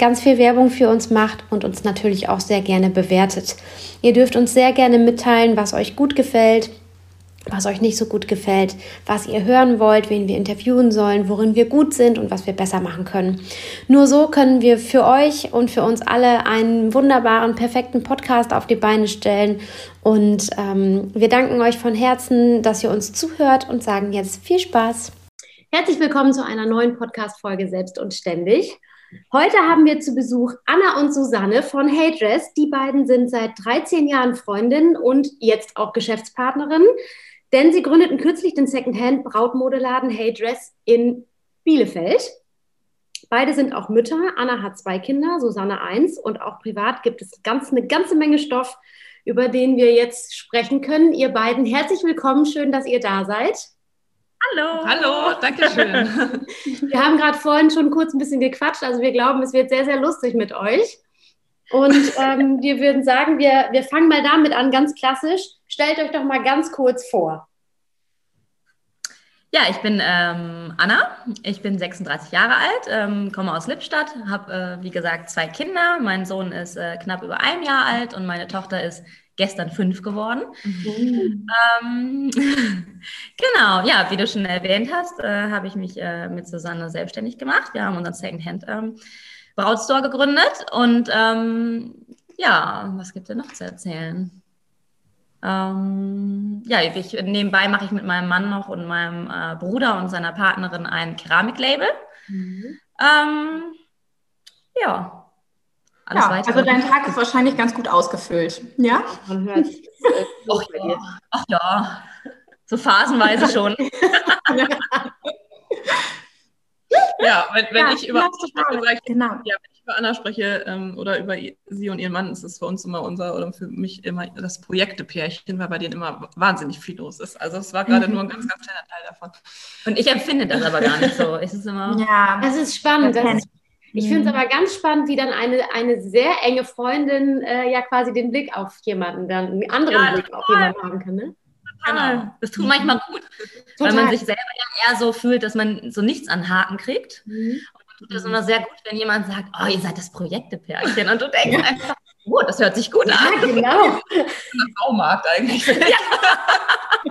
ganz viel Werbung für uns macht und uns natürlich auch sehr gerne bewertet. Ihr dürft uns sehr gerne mitteilen, was euch gut gefällt, was euch nicht so gut gefällt, was ihr hören wollt, wen wir interviewen sollen, worin wir gut sind und was wir besser machen können. Nur so können wir für euch und für uns alle einen wunderbaren, perfekten Podcast auf die Beine stellen. Und ähm, wir danken euch von Herzen, dass ihr uns zuhört und sagen jetzt viel Spaß. Herzlich willkommen zu einer neuen Podcast-Folge Selbst und Ständig. Heute haben wir zu Besuch Anna und Susanne von Heydress. Die beiden sind seit 13 Jahren Freundinnen und jetzt auch Geschäftspartnerinnen, denn sie gründeten kürzlich den Secondhand Brautmodeladen Heydress in Bielefeld. Beide sind auch Mütter. Anna hat zwei Kinder, Susanne eins und auch privat gibt es ganz, eine ganze Menge Stoff, über den wir jetzt sprechen können. Ihr beiden herzlich willkommen, schön, dass ihr da seid. Hallo. Hallo, danke schön. wir haben gerade vorhin schon kurz ein bisschen gequatscht. Also wir glauben, es wird sehr, sehr lustig mit euch. Und ähm, wir würden sagen, wir, wir fangen mal damit an, ganz klassisch. Stellt euch doch mal ganz kurz vor. Ja, ich bin ähm, Anna, ich bin 36 Jahre alt, ähm, komme aus Lippstadt, habe, äh, wie gesagt, zwei Kinder. Mein Sohn ist äh, knapp über ein Jahr alt und meine Tochter ist gestern fünf geworden. Mhm. Ähm, genau, ja, wie du schon erwähnt hast, äh, habe ich mich äh, mit Susanne selbstständig gemacht. Wir haben unseren Secondhand ähm, Brautstore gegründet und ähm, ja, was gibt es noch zu erzählen? Ähm, ja, ich, nebenbei mache ich mit meinem Mann noch und meinem äh, Bruder und seiner Partnerin ein Keramiklabel. Mhm. Ähm, ja, alles ja, weitere. Also dein Tag ist wahrscheinlich ganz gut ausgefüllt. Ja? Man hört Ach ja. Ach ja. So phasenweise schon. ja, wenn, wenn ja, ich über genau. ja, wenn ich über Anna spreche ähm, oder über sie und ihren Mann, ist es für uns immer unser oder für mich immer das Projektepärchen, weil bei denen immer wahnsinnig viel los ist. Also es war gerade mhm. nur ein ganz, ganz kleiner Teil davon. Und ich empfinde das aber gar nicht so. Es ist immer. Ja, das ist spannend. Das ist ich finde es mhm. aber ganz spannend, wie dann eine, eine sehr enge Freundin äh, ja quasi den Blick auf jemanden, dann einen anderen ja, Blick auf jemanden haben kann. Ne? Genau. Das tut manchmal gut, Total. weil man sich selber ja eher so fühlt, dass man so nichts an Haken kriegt. Mhm. Und tut das immer sehr gut, wenn jemand sagt, oh, ihr seid das Projektepärchen. Und du denkst ja. einfach, oh, das hört sich gut ja, an. Genau. Ein Baumarkt eigentlich. Ja.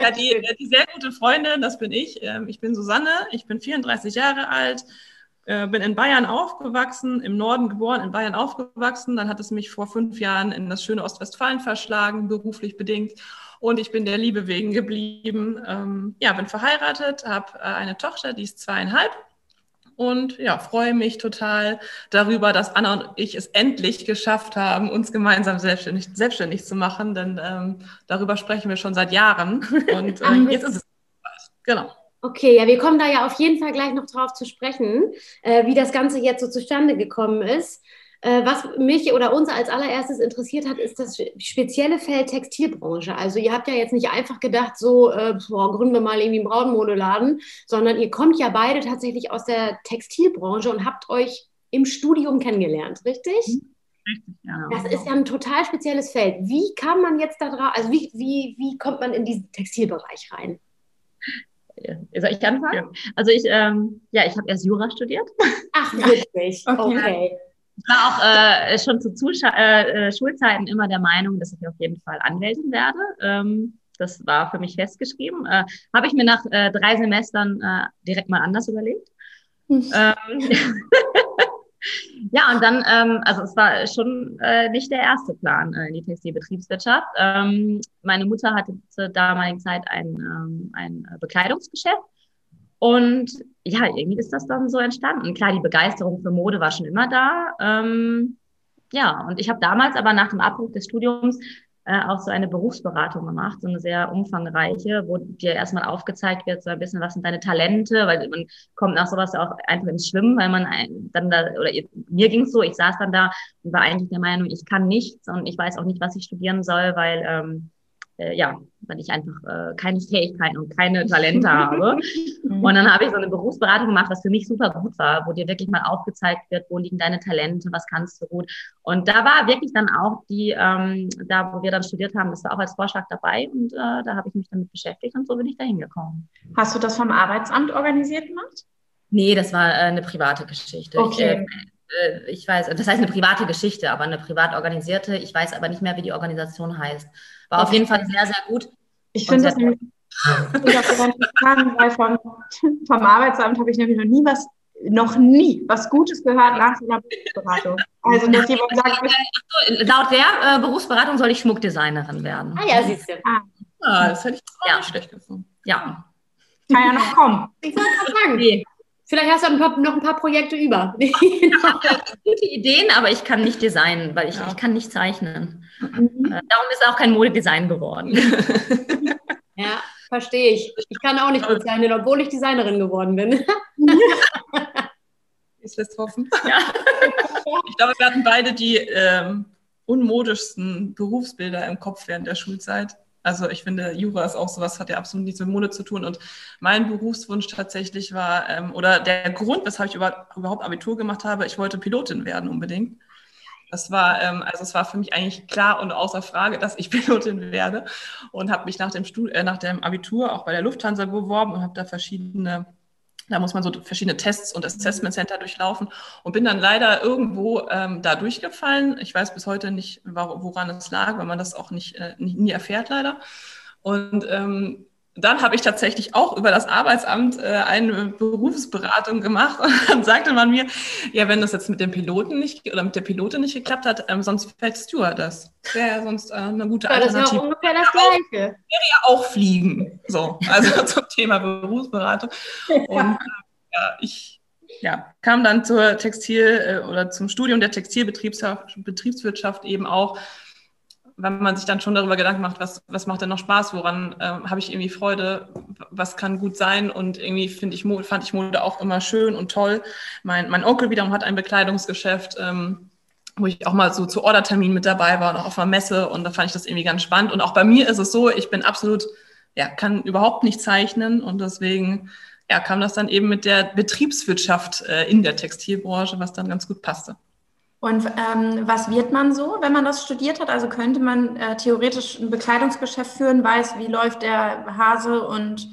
Ja, die, die sehr gute Freundin, das bin ich. Ähm, ich bin Susanne, ich bin 34 Jahre alt, äh, bin in Bayern aufgewachsen, im Norden geboren, in Bayern aufgewachsen. Dann hat es mich vor fünf Jahren in das schöne Ostwestfalen verschlagen, beruflich bedingt. Und ich bin der Liebe wegen geblieben. Ähm, ja, bin verheiratet, habe äh, eine Tochter, die ist zweieinhalb und ja, freue mich total darüber, dass Anna und ich es endlich geschafft haben, uns gemeinsam selbstständig, selbstständig zu machen, denn ähm, darüber sprechen wir schon seit Jahren und äh, jetzt ist es genau. Okay, ja, wir kommen da ja auf jeden Fall gleich noch drauf zu sprechen, äh, wie das Ganze jetzt so zustande gekommen ist. Äh, was mich oder uns als allererstes interessiert hat, ist das spezielle Feld Textilbranche. Also ihr habt ja jetzt nicht einfach gedacht, so äh, boah, gründen wir mal irgendwie einen Brautmodeladen, sondern ihr kommt ja beide tatsächlich aus der Textilbranche und habt euch im Studium kennengelernt, richtig? Mhm. Richtig, ja. Das ist ja ein total spezielles Feld. Wie kann man jetzt da drauf, also wie, wie, wie kommt man in diesen Textilbereich rein? Soll ich anfangen? Ja. Also ich, ähm, ja, ich habe erst Jura studiert. Ach, wirklich? okay. okay. Ich war auch äh, schon zu Zuscha äh, äh, Schulzeiten immer der Meinung, dass ich auf jeden Fall Anwältin werde. Ähm, das war für mich festgeschrieben. Äh, Habe ich mir nach äh, drei Semestern äh, direkt mal anders überlegt. Hm. Ähm, Ja, und dann, ähm, also es war schon äh, nicht der erste Plan äh, in die Textilbetriebswirtschaft. Ähm, meine Mutter hatte zur damaligen Zeit ein, ähm, ein Bekleidungsgeschäft. Und ja, irgendwie ist das dann so entstanden. Klar, die Begeisterung für Mode war schon immer da. Ähm, ja, und ich habe damals aber nach dem Abbruch des Studiums äh, auch so eine Berufsberatung gemacht, so eine sehr umfangreiche, wo dir erstmal aufgezeigt wird, so ein bisschen, was sind deine Talente, weil man kommt nach sowas auch einfach ins Schwimmen, weil man ein, dann da, oder mir ging es so, ich saß dann da und war eigentlich der Meinung, ich kann nichts und ich weiß auch nicht, was ich studieren soll, weil ähm, äh, ja, weil ich einfach äh, keine Fähigkeiten und keine Talente habe. Mhm. Und dann habe ich so eine Berufsberatung gemacht, was für mich super gut war, wo dir wirklich mal aufgezeigt wird, wo liegen deine Talente, was kannst du gut. Und da war wirklich dann auch die, ähm, da wo wir dann studiert haben, das war auch als Vorschlag dabei und äh, da habe ich mich damit beschäftigt und so bin ich da hingekommen. Hast du das vom Arbeitsamt organisiert gemacht? Nee, das war äh, eine private Geschichte. Okay. Ich, äh, äh, ich weiß, das heißt eine private Geschichte, aber eine privat organisierte. Ich weiß aber nicht mehr, wie die Organisation heißt. War auf jeden Fall sehr, sehr gut. Ich finde das nämlich sagen, weil vom, vom Arbeitsamt habe ich nämlich noch nie was, noch nie was Gutes gehört nach so einer Berufsberatung. Also, dass jemand sagt, äh, laut der äh, Berufsberatung soll ich Schmuckdesignerin werden. Ah ja, siehst du. Ah, ah das hätte ich auch ja. nicht schlecht gefunden. Ja. Kann ja noch kommen. Ich wollte gerade sagen. Nee. Vielleicht hast du ein paar, noch ein paar Projekte über. gute Ideen, aber ich kann nicht designen, weil ich, ja. ich kann nicht zeichnen. Mhm. Äh, darum ist auch kein Modedesign geworden. ja, verstehe ich. Ich kann auch nicht gut zeichnen, obwohl ich Designerin geworden bin. Ich lässt hoffen. Ja. Ich glaube, wir hatten beide die ähm, unmodischsten Berufsbilder im Kopf während der Schulzeit. Also ich finde, Jura ist auch sowas, hat ja absolut nichts mit Mode zu tun. Und mein Berufswunsch tatsächlich war, ähm, oder der Grund, weshalb ich über, überhaupt Abitur gemacht habe, ich wollte Pilotin werden unbedingt. Das war, ähm, also es war für mich eigentlich klar und außer Frage, dass ich Pilotin werde. Und habe mich nach dem, Stud äh, nach dem Abitur auch bei der Lufthansa beworben und habe da verschiedene da muss man so verschiedene Tests und Assessment Center durchlaufen und bin dann leider irgendwo ähm, da durchgefallen. Ich weiß bis heute nicht, woran es lag, weil man das auch nicht, äh, nie, erfährt leider. Und ähm, dann habe ich tatsächlich auch über das Arbeitsamt äh, eine Berufsberatung gemacht und dann sagte man mir, ja, wenn das jetzt mit dem Piloten nicht oder mit der Pilotin nicht geklappt hat, ähm, sonst fällt Steward das. Wäre ja sonst äh, eine gute ja, Alternative. Das wäre ungefähr das Gleiche. Wäre ja auch fliegen. So, also zum Thema Berufsberatung. Und äh, ja, ich ja, kam dann zur Textil- äh, oder zum Studium der Textilbetriebswirtschaft eben auch wenn man sich dann schon darüber Gedanken macht, was, was macht denn noch Spaß, woran ähm, habe ich irgendwie Freude, was kann gut sein und irgendwie finde ich, fand ich Mode auch immer schön und toll. Mein, mein Onkel wiederum hat ein Bekleidungsgeschäft, ähm, wo ich auch mal so zu Orderterminen mit dabei war und auch auf einer Messe und da fand ich das irgendwie ganz spannend. Und auch bei mir ist es so, ich bin absolut, ja, kann überhaupt nicht zeichnen und deswegen ja, kam das dann eben mit der Betriebswirtschaft äh, in der Textilbranche, was dann ganz gut passte. Und ähm, was wird man so, wenn man das studiert hat? Also könnte man äh, theoretisch ein Bekleidungsgeschäft führen, weiß, wie läuft der Hase und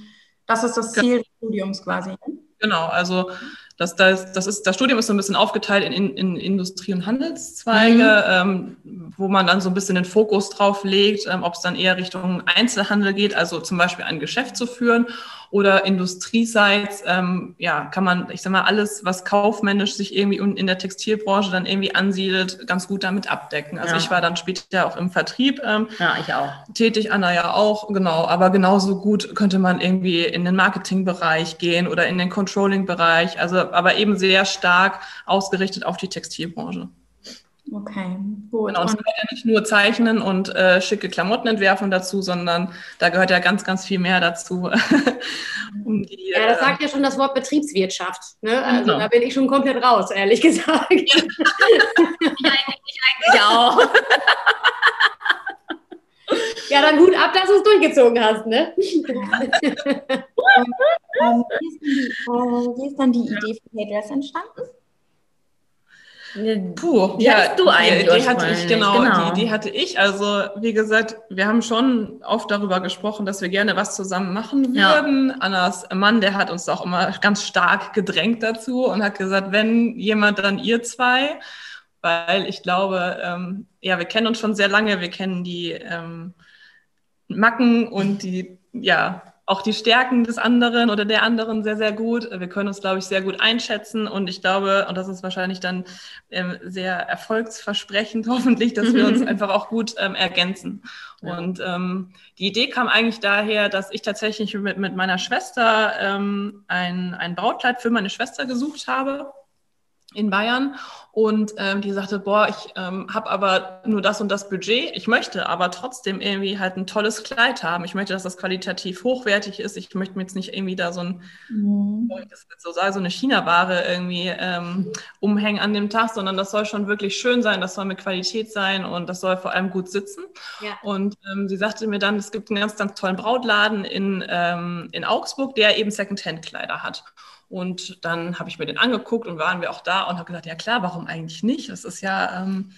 das ist das Ziel des Studiums quasi. Genau, also das, das, das, ist, das Studium ist so ein bisschen aufgeteilt in, in, in Industrie- und Handelszweige, mhm. ähm, wo man dann so ein bisschen den Fokus drauf legt, ähm, ob es dann eher Richtung Einzelhandel geht, also zum Beispiel ein Geschäft zu führen oder industrieseits, ähm, ja, kann man, ich sag mal, alles, was kaufmännisch sich irgendwie in der Textilbranche dann irgendwie ansiedelt, ganz gut damit abdecken. Also ja. ich war dann später auch im Vertrieb ähm, ja, ich auch. tätig, Anna ja auch, genau. Aber genauso gut könnte man irgendwie in den Marketingbereich gehen oder in den Controlling-Bereich, also aber eben sehr stark ausgerichtet auf die Textilbranche. Okay, gut. Genau, und es gehört ja nicht nur Zeichnen und äh, schicke Klamotten entwerfen dazu, sondern da gehört ja ganz, ganz viel mehr dazu. um die, ja, das sagt ja schon das Wort Betriebswirtschaft. Ne? Also genau. da bin ich schon komplett raus, ehrlich gesagt. ich, eigentlich, ich eigentlich auch. ja, dann gut ab, dass du es durchgezogen hast, ne? und, ähm, wie, ist die, äh, wie ist dann die Idee für Paydress entstanden? Puh, ja, du eigentlich. Die, die hatte ich, genau, genau. Die, die hatte ich. Also, wie gesagt, wir haben schon oft darüber gesprochen, dass wir gerne was zusammen machen würden. Ja. Annas Mann, der hat uns auch immer ganz stark gedrängt dazu und hat gesagt, wenn jemand, dann ihr zwei. Weil ich glaube, ähm, ja, wir kennen uns schon sehr lange, wir kennen die ähm, Macken und die, ja, auch die Stärken des anderen oder der anderen sehr, sehr gut. Wir können uns, glaube ich, sehr gut einschätzen. Und ich glaube, und das ist wahrscheinlich dann ähm, sehr erfolgsversprechend hoffentlich, dass wir uns einfach auch gut ähm, ergänzen. Ja. Und ähm, die Idee kam eigentlich daher, dass ich tatsächlich mit, mit meiner Schwester ähm, ein, ein Brautkleid für meine Schwester gesucht habe in Bayern und ähm, die sagte, boah, ich ähm, habe aber nur das und das Budget. Ich möchte aber trotzdem irgendwie halt ein tolles Kleid haben. Ich möchte, dass das qualitativ hochwertig ist. Ich möchte mir jetzt nicht irgendwie da so ein, mhm. das so so eine China-Ware irgendwie ähm, umhängen an dem Tag, sondern das soll schon wirklich schön sein. Das soll mit Qualität sein und das soll vor allem gut sitzen. Ja. Und ähm, sie sagte mir dann, es gibt einen ganz, ganz tollen Brautladen in, ähm, in Augsburg, der eben Second-Hand-Kleider hat. Und dann habe ich mir den angeguckt und waren wir auch da und habe gesagt, ja klar, warum eigentlich nicht? Das ist ja ähm,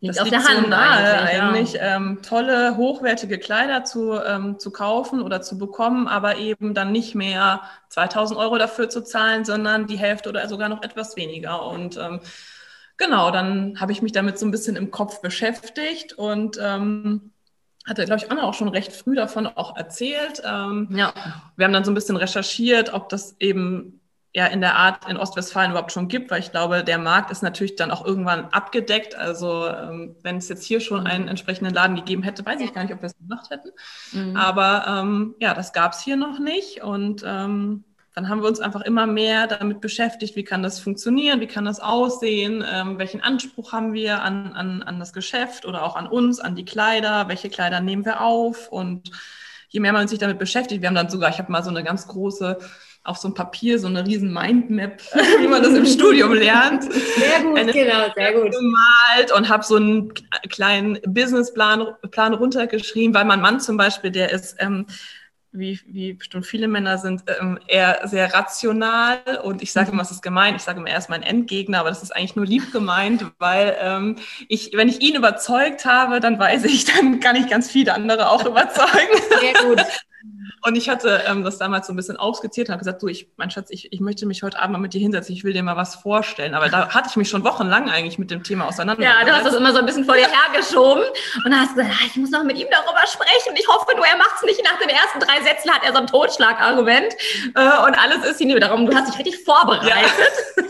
liegt das auf liegt der Hand so nahe, eigentlich, eigentlich ja. ähm, tolle, hochwertige Kleider zu, ähm, zu kaufen oder zu bekommen, aber eben dann nicht mehr 2000 Euro dafür zu zahlen, sondern die Hälfte oder sogar noch etwas weniger. Und ähm, genau, dann habe ich mich damit so ein bisschen im Kopf beschäftigt und ähm, hatte, glaube ich, Anna auch schon recht früh davon auch erzählt. Ähm, ja. Wir haben dann so ein bisschen recherchiert, ob das eben ja in der Art in Ostwestfalen überhaupt schon gibt, weil ich glaube, der Markt ist natürlich dann auch irgendwann abgedeckt. Also ähm, wenn es jetzt hier schon einen entsprechenden Laden gegeben hätte, weiß ich gar nicht, ob wir es gemacht hätten. Mhm. Aber ähm, ja, das gab es hier noch nicht. Und ähm, dann haben wir uns einfach immer mehr damit beschäftigt, wie kann das funktionieren, wie kann das aussehen, ähm, welchen Anspruch haben wir an, an, an das Geschäft oder auch an uns, an die Kleider, welche Kleider nehmen wir auf und je mehr man sich damit beschäftigt, wir haben dann sogar, ich habe mal so eine ganz große auf so ein Papier so eine riesen Mindmap, wie man das im Studium lernt. Sehr gut, eine genau, sehr gut. Gemalt und habe so einen kleinen Businessplan Plan runtergeschrieben, weil mein Mann zum Beispiel, der ist ähm, wie, wie bestimmt viele Männer sind, ähm, eher sehr rational und ich sage immer, es ist gemein, ich sage immer, er ist mein Endgegner, aber das ist eigentlich nur lieb gemeint, weil ähm, ich, wenn ich ihn überzeugt habe, dann weiß ich, dann kann ich ganz viele andere auch überzeugen. Sehr gut. Und ich hatte ähm, das damals so ein bisschen ausgezählt und habe gesagt, du, ich, mein Schatz, ich, ich möchte mich heute Abend mal mit dir hinsetzen, ich will dir mal was vorstellen. Aber da hatte ich mich schon wochenlang eigentlich mit dem Thema auseinandergesetzt. Ja, du hast das immer so ein bisschen vor dir hergeschoben und dann hast gesagt, ah, ich muss noch mit ihm darüber sprechen. Ich hoffe nur, er macht es nicht. Nach den ersten drei Sätzen hat er so ein Totschlagargument äh, und alles ist hier darum. Du hast dich richtig vorbereitet. Ja.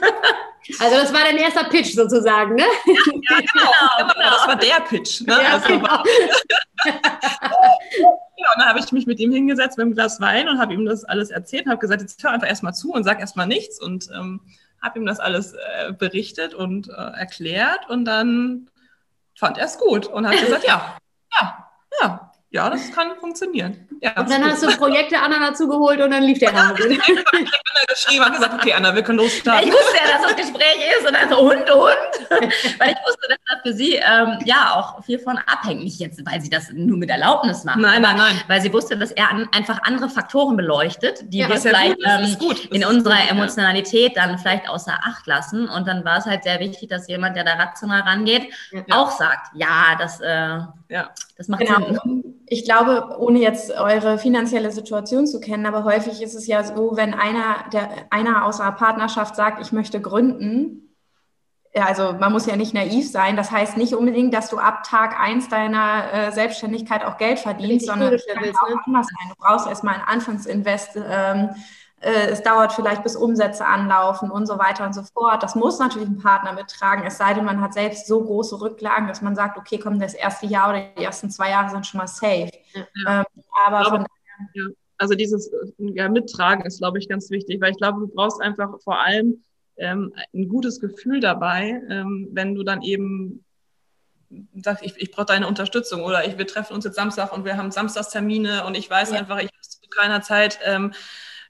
Also das war dein erster Pitch sozusagen, ne? Ja, ja genau. genau. Das war der Pitch. Ne? Ja, also, genau. Ja, und dann habe ich mich mit ihm hingesetzt mit einem Glas Wein und habe ihm das alles erzählt und habe gesagt, jetzt hör einfach erstmal zu und sag erstmal nichts und ähm, habe ihm das alles äh, berichtet und äh, erklärt und dann fand er es gut und hat gesagt, ja, ja, ja, ja, das kann funktionieren. Ja, und dann hast du Projekte Anna dazu geholt und dann lief der Hase. ich habe geschrieben und gesagt, okay, Anna, wir können losstarten. Ich wusste ja, dass das Gespräch ist und dann so, und, und. Weil ich wusste, dass das für sie ähm, ja auch viel von abhängt. Nicht jetzt, weil sie das nur mit Erlaubnis macht. Nein, nein, nein. Weil sie wusste, dass er an, einfach andere Faktoren beleuchtet, die ja, wir vielleicht ja ähm, in unserer gut, Emotionalität dann vielleicht außer Acht lassen. Und dann war es halt sehr wichtig, dass jemand, der da rational rangeht, auch sagt, ja, das, äh, ja. Das macht genau. Sinn ich glaube, ohne jetzt eure finanzielle Situation zu kennen, aber häufig ist es ja so, wenn einer, der, einer aus einer Partnerschaft sagt, ich möchte gründen, ja, also man muss ja nicht naiv sein. Das heißt nicht unbedingt, dass du ab Tag eins deiner äh, Selbstständigkeit auch Geld verdienst, sondern es kann auch ne? anders sein. Du brauchst erstmal ein Anfangsinvest. Ähm, äh, es dauert vielleicht, bis Umsätze anlaufen und so weiter und so fort. Das muss natürlich ein Partner mittragen, es sei denn, man hat selbst so große Rücklagen, dass man sagt, okay, komm, das erste Jahr oder die ersten zwei Jahre sind schon mal safe. Ja. Ähm, aber glaube, von ja. Also dieses ja, Mittragen ist, glaube ich, ganz wichtig, weil ich glaube, du brauchst einfach vor allem ähm, ein gutes Gefühl dabei, ähm, wenn du dann eben sagst, ich, ich brauche deine Unterstützung oder ich, wir treffen uns jetzt Samstag und wir haben Samstagstermine und ich weiß ja. einfach, ich muss zu keiner Zeit ähm,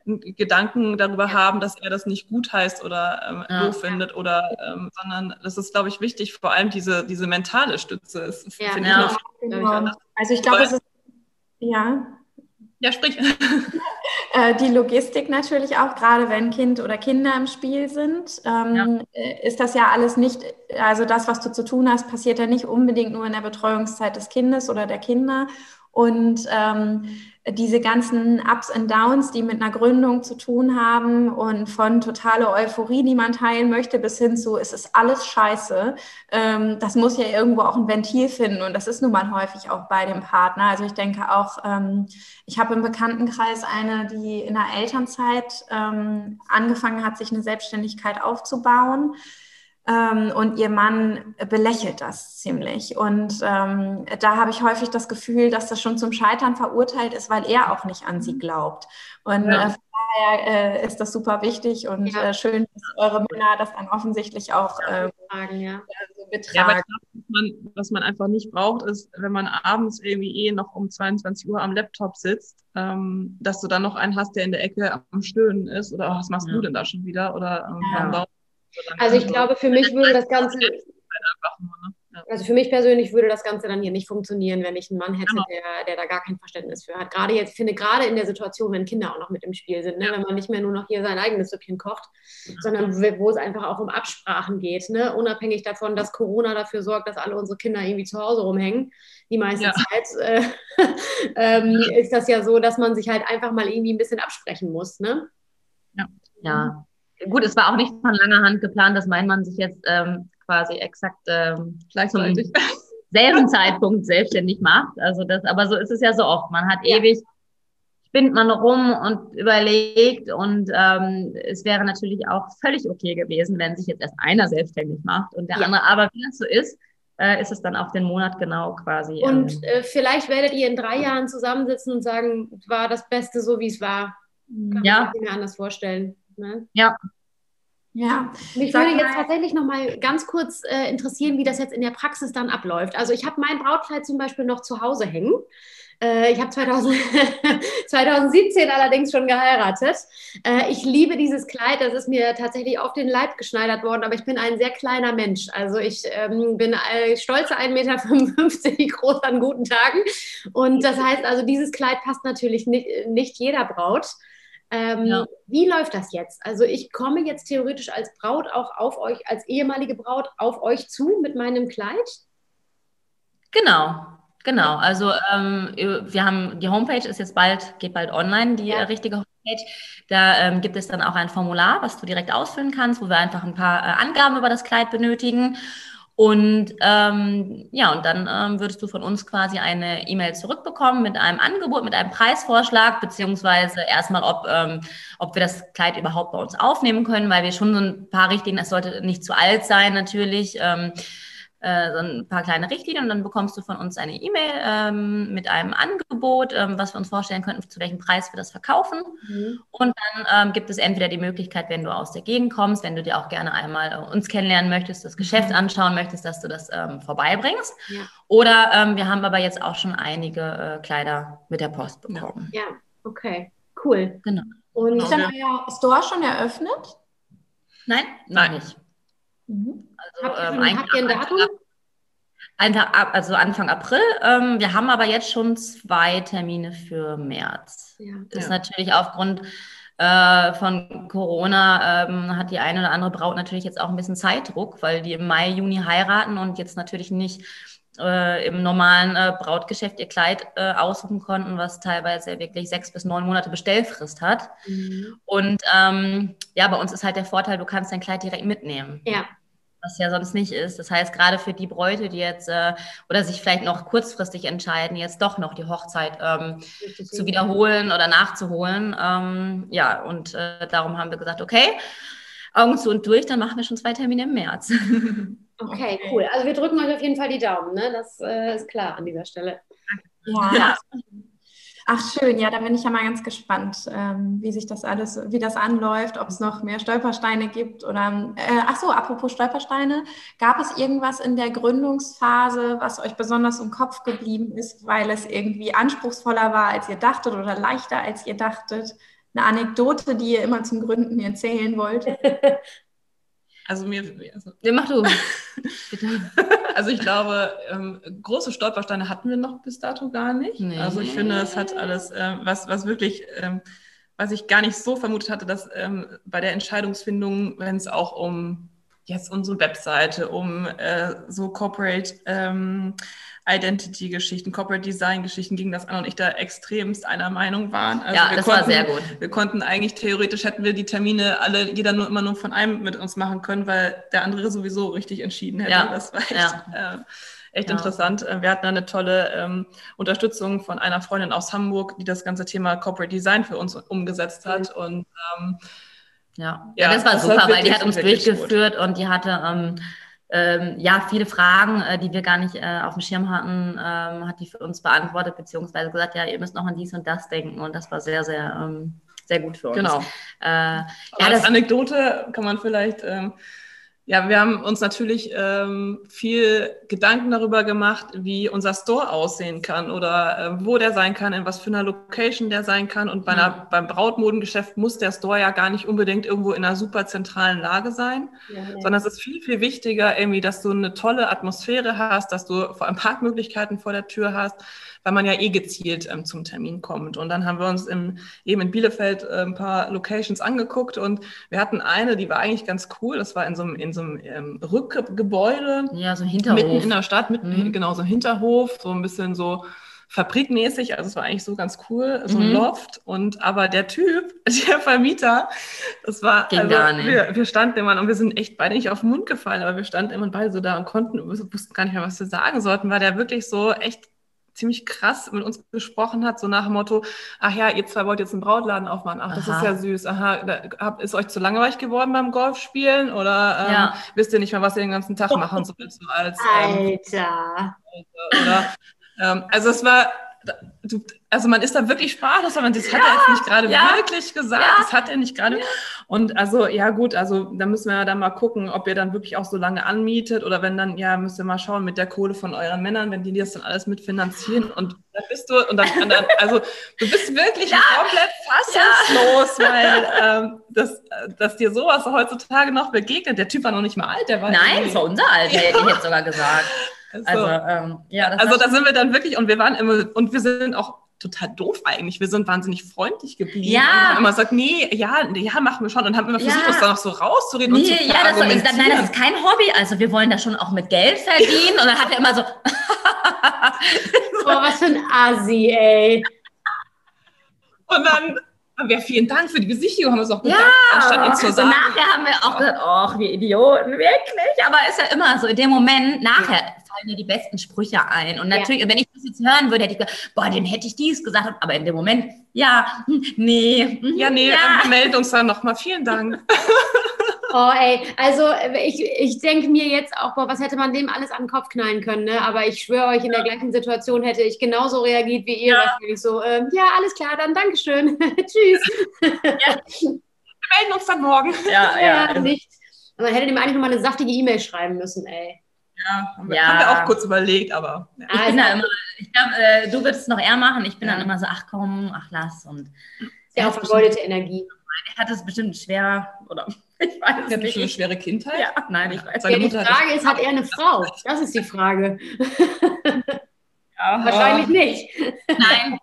Gedanken darüber haben, dass er das nicht gut heißt oder ähm, ja. doof findet oder ähm, sondern das ist, glaube ich, wichtig, vor allem diese, diese mentale Stütze ist, ja, ich noch genau. Also ich glaube, es ist ja. Ja, sprich. Äh, die Logistik natürlich auch, gerade wenn Kind oder Kinder im Spiel sind, ähm, ja. Äh, ist das ja alles nicht, also das, was du zu tun hast, passiert ja nicht unbedingt nur in der Betreuungszeit des Kindes oder der Kinder. Und ähm, diese ganzen Ups und Downs, die mit einer Gründung zu tun haben und von totaler Euphorie, die man teilen möchte, bis hin zu, es ist alles scheiße. Ähm, das muss ja irgendwo auch ein Ventil finden und das ist nun mal häufig auch bei dem Partner. Also ich denke auch, ähm, ich habe im Bekanntenkreis eine, die in der Elternzeit ähm, angefangen hat, sich eine Selbstständigkeit aufzubauen ähm, und ihr Mann belächelt das ziemlich. Und ähm, da habe ich häufig das Gefühl, dass das schon zum Scheitern verurteilt ist, weil er auch nicht an sie mhm. glaubt. Und ja. äh, von daher äh, ist das super wichtig und ja. äh, schön, dass eure Männer das dann offensichtlich auch äh, betragen. Ja. Also betragen. Man, was man einfach nicht braucht, ist, wenn man abends irgendwie eh noch um 22 Uhr am Laptop sitzt, ähm, dass du dann noch einen hast, der in der Ecke am Stöhnen ist oder oh, was machst du denn da schon wieder? Oder ähm, ja. Also ich glaube, für mich würde das Ganze, ne? also für mich persönlich würde das Ganze dann hier nicht funktionieren, wenn ich einen Mann hätte, genau. der, der da gar kein Verständnis für hat. Gerade jetzt, finde gerade in der Situation, wenn Kinder auch noch mit im Spiel sind, ne? wenn man nicht mehr nur noch hier sein eigenes Süppchen kocht, sondern wo es einfach auch um Absprachen geht, ne? unabhängig davon, dass Corona dafür sorgt, dass alle unsere Kinder irgendwie zu Hause rumhängen. Die meiste ja. Zeit äh, ähm, ist das ja so, dass man sich halt einfach mal irgendwie ein bisschen absprechen muss. Ne? Ja. ja gut, es war auch nicht von langer Hand geplant, dass mein Mann sich jetzt ähm, quasi exakt ähm, zum selben Zeitpunkt selbstständig macht. Also das, aber so ist es ja so oft. Man hat ja. ewig spinnt man rum und überlegt und ähm, es wäre natürlich auch völlig okay gewesen, wenn sich jetzt erst einer selbstständig macht und der ja. andere. Aber wie das so ist, äh, ist es dann auf den Monat genau quasi. Und ähm, äh, vielleicht werdet ihr in drei Jahren zusammensitzen und sagen, war das Beste so, wie es war. Kann ja. man mir anders vorstellen. Ne? Ja. Ja. Mich Sag würde jetzt tatsächlich noch mal ganz kurz äh, interessieren, wie das jetzt in der Praxis dann abläuft. Also ich habe mein Brautkleid zum Beispiel noch zu Hause hängen. Äh, ich habe 2017 allerdings schon geheiratet. Äh, ich liebe dieses Kleid, das ist mir tatsächlich auf den Leib geschneidert worden, aber ich bin ein sehr kleiner Mensch. Also ich ähm, bin äh, stolze 1,55 Meter groß an guten Tagen. Und das heißt also, dieses Kleid passt natürlich nicht, nicht jeder Braut. Ähm, ja. Wie läuft das jetzt? Also ich komme jetzt theoretisch als Braut auch auf euch, als ehemalige Braut auf euch zu mit meinem Kleid? Genau, genau. Also ähm, wir haben die Homepage ist jetzt bald, geht bald online, die ja. richtige Homepage. Da ähm, gibt es dann auch ein Formular, was du direkt ausfüllen kannst, wo wir einfach ein paar äh, Angaben über das Kleid benötigen. Und ähm, ja, und dann ähm, würdest du von uns quasi eine E-Mail zurückbekommen mit einem Angebot, mit einem Preisvorschlag, beziehungsweise erstmal, ob, ähm, ob wir das Kleid überhaupt bei uns aufnehmen können, weil wir schon so ein paar Richtlinien, es sollte nicht zu alt sein natürlich. Ähm, äh, so ein paar kleine Richtlinien und dann bekommst du von uns eine E-Mail ähm, mit einem Angebot, ähm, was wir uns vorstellen könnten, zu welchem Preis wir das verkaufen. Mhm. Und dann ähm, gibt es entweder die Möglichkeit, wenn du aus der Gegend kommst, wenn du dir auch gerne einmal äh, uns kennenlernen möchtest, das Geschäft mhm. anschauen möchtest, dass du das ähm, vorbeibringst. Ja. Oder ähm, wir haben aber jetzt auch schon einige äh, Kleider mit der Post bekommen. Ja, okay, cool. Genau. Und ist dann euer Store schon eröffnet? Nein, noch nicht. Mhm. Also, habt, ähm, habt ihr ein Datum? Einfach, also Anfang April. Ähm, wir haben aber jetzt schon zwei Termine für März. Ja, ist ja. natürlich aufgrund äh, von Corona ähm, hat die eine oder andere Braut natürlich jetzt auch ein bisschen Zeitdruck, weil die im Mai, Juni heiraten und jetzt natürlich nicht äh, im normalen äh, Brautgeschäft ihr Kleid äh, aussuchen konnten, was teilweise wirklich sechs bis neun Monate Bestellfrist hat. Mhm. Und ähm, ja, bei uns ist halt der Vorteil, du kannst dein Kleid direkt mitnehmen. Ja. Was ja sonst nicht ist. Das heißt, gerade für die Bräute, die jetzt äh, oder sich vielleicht noch kurzfristig entscheiden, jetzt doch noch die Hochzeit ähm, zu wiederholen oder nachzuholen. Ähm, ja, und äh, darum haben wir gesagt, okay, Augen zu und durch, dann machen wir schon zwei Termine im März. Okay, cool. Also wir drücken euch auf jeden Fall die Daumen, ne? Das äh, ist klar an dieser Stelle. Ja. ja. Ach schön, ja, da bin ich ja mal ganz gespannt, ähm, wie sich das alles, wie das anläuft, ob es noch mehr Stolpersteine gibt oder äh, ach so, apropos Stolpersteine, gab es irgendwas in der Gründungsphase, was euch besonders im Kopf geblieben ist, weil es irgendwie anspruchsvoller war, als ihr dachtet oder leichter, als ihr dachtet? Eine Anekdote, die ihr immer zum Gründen erzählen wollt? Also mir, also, ja, mach du. Bitte. Also ich glaube, ähm, große Stolpersteine hatten wir noch bis dato gar nicht. Nee. Also ich finde, es hat alles, ähm, was, was wirklich, ähm, was ich gar nicht so vermutet hatte, dass ähm, bei der Entscheidungsfindung, wenn es auch um jetzt unsere Webseite, um äh, so Corporate ähm, Identity-Geschichten, Corporate Design-Geschichten ging das an und ich da extremst einer Meinung waren. Also ja, das konnten, war sehr gut. Wir konnten eigentlich theoretisch hätten wir die Termine alle, jeder nur immer nur von einem mit uns machen können, weil der andere sowieso richtig entschieden hätte. Ja. Das war echt, ja. äh, echt ja. interessant. Äh, wir hatten eine tolle ähm, Unterstützung von einer Freundin aus Hamburg, die das ganze Thema Corporate Design für uns umgesetzt hat. Mhm. Und ähm, ja. ja, das war das super, weil die hat uns durchgeführt und die hatte ähm, ähm, ja, viele Fragen, äh, die wir gar nicht äh, auf dem Schirm hatten, ähm, hat die für uns beantwortet, beziehungsweise gesagt, ja, ihr müsst noch an dies und das denken. Und das war sehr, sehr, ähm, sehr gut für uns. Genau. Äh, ja, als Anekdote kann man vielleicht ähm, ja, wir haben uns natürlich ähm, viel Gedanken darüber gemacht, wie unser Store aussehen kann oder äh, wo der sein kann, in was für einer Location der sein kann. Und bei einer, mhm. beim Brautmodengeschäft muss der Store ja gar nicht unbedingt irgendwo in einer super zentralen Lage sein, ja, ja. sondern es ist viel, viel wichtiger, irgendwie, dass du eine tolle Atmosphäre hast, dass du vor allem Parkmöglichkeiten vor der Tür hast, weil man ja eh gezielt ähm, zum Termin kommt. Und dann haben wir uns im, eben in Bielefeld äh, ein paar Locations angeguckt und wir hatten eine, die war eigentlich ganz cool. Das war in so einem, in so einem ähm, Rückgebäude. Ja, so ein Hinterhof. Mitten in der Stadt, mitten, mhm. genau, so ein Hinterhof, so ein bisschen so fabrikmäßig, also es war eigentlich so ganz cool, so ein mhm. Loft. Und aber der Typ, der Vermieter, das war Ging also, gar nicht. Wir, wir standen immer und wir sind echt beide nicht auf den Mund gefallen, aber wir standen immer beide so da und konnten, wussten gar nicht mehr, was wir sagen sollten, weil der wirklich so echt ziemlich krass mit uns gesprochen hat, so nach dem Motto, ach ja, ihr zwei wollt jetzt einen Brautladen aufmachen, ach, das Aha. ist ja süß, aha, da, ist euch zu langweilig geworden beim Golfspielen oder ähm, ja. wisst ihr nicht mehr, was ihr den ganzen Tag machen sollt, so als ähm, Alter. Oder, ähm, also es war, also man ist da wirklich sprachlos, weil man das ja, hat er jetzt nicht gerade ja, wirklich gesagt, ja, das hat er nicht gerade. Und also, ja gut, also da müssen wir ja dann mal gucken, ob ihr dann wirklich auch so lange anmietet oder wenn dann, ja, müsst ihr mal schauen mit der Kohle von euren Männern, wenn die das dann alles mitfinanzieren und dann bist du, und dann, und dann also du bist wirklich komplett fassungslos, weil ähm, das, dass dir sowas heutzutage noch begegnet. Der Typ war noch nicht mal alt, der war. Nein, das war unser Alter, hätte ich jetzt sogar gesagt. Also, also ähm, ja, also da sind wir dann wirklich und wir waren immer und wir sind auch total doof eigentlich. Wir sind wahnsinnig freundlich geblieben. Ja. Und haben immer gesagt, nee, ja, ja, machen wir schon. Und haben immer versucht, ja. uns da noch so rauszureden nee, und zu ja, das war, Nein, das ist kein Hobby. Also wir wollen da schon auch mit Geld verdienen. und dann hat er immer so... Boah, was für ein Asi, ey. Und dann ja, vielen Dank für die Besichtigung, haben wir es auch gedacht, ja, anstatt uns zu sagen. nachher haben wir auch gesagt, ach, wir Idioten, wirklich. Aber ist ja immer so, in dem Moment, nachher fallen mir die besten Sprüche ein. Und natürlich, ja. wenn ich das jetzt hören würde, hätte ich gesagt, boah, den hätte ich dies gesagt. Aber in dem Moment, ja, hm, nee. Hm, ja, nee, ja. wir melden uns dann nochmal. Vielen Dank. Oh, ey, also ich, ich denke mir jetzt auch, boah, was hätte man dem alles an den Kopf knallen können, ne? Aber ich schwöre euch, in der gleichen Situation hätte ich genauso reagiert wie ihr. Ja, wahrscheinlich so, ähm, ja alles klar, dann Dankeschön. Tschüss. Ja. Wir melden uns dann morgen. Ja, ja. ja nicht. Man hätte dem eigentlich nochmal eine saftige E-Mail schreiben müssen, ey. Ja, haben wir, ja. haben wir auch kurz überlegt, aber. Ja. Ich bin da immer, ich glaube, äh, du würdest es noch eher machen. Ich bin ja. dann immer so, ach komm, ach lass. Und ja, auch vergeudete Energie. Er hat es bestimmt schwer, oder ich weiß es nicht. eine schwere Kindheit? Ja, nein, ich weiß ja, Die Frage ist, hat er eine Frau? Das ist die Frage. Wahrscheinlich nicht. Nein, nein,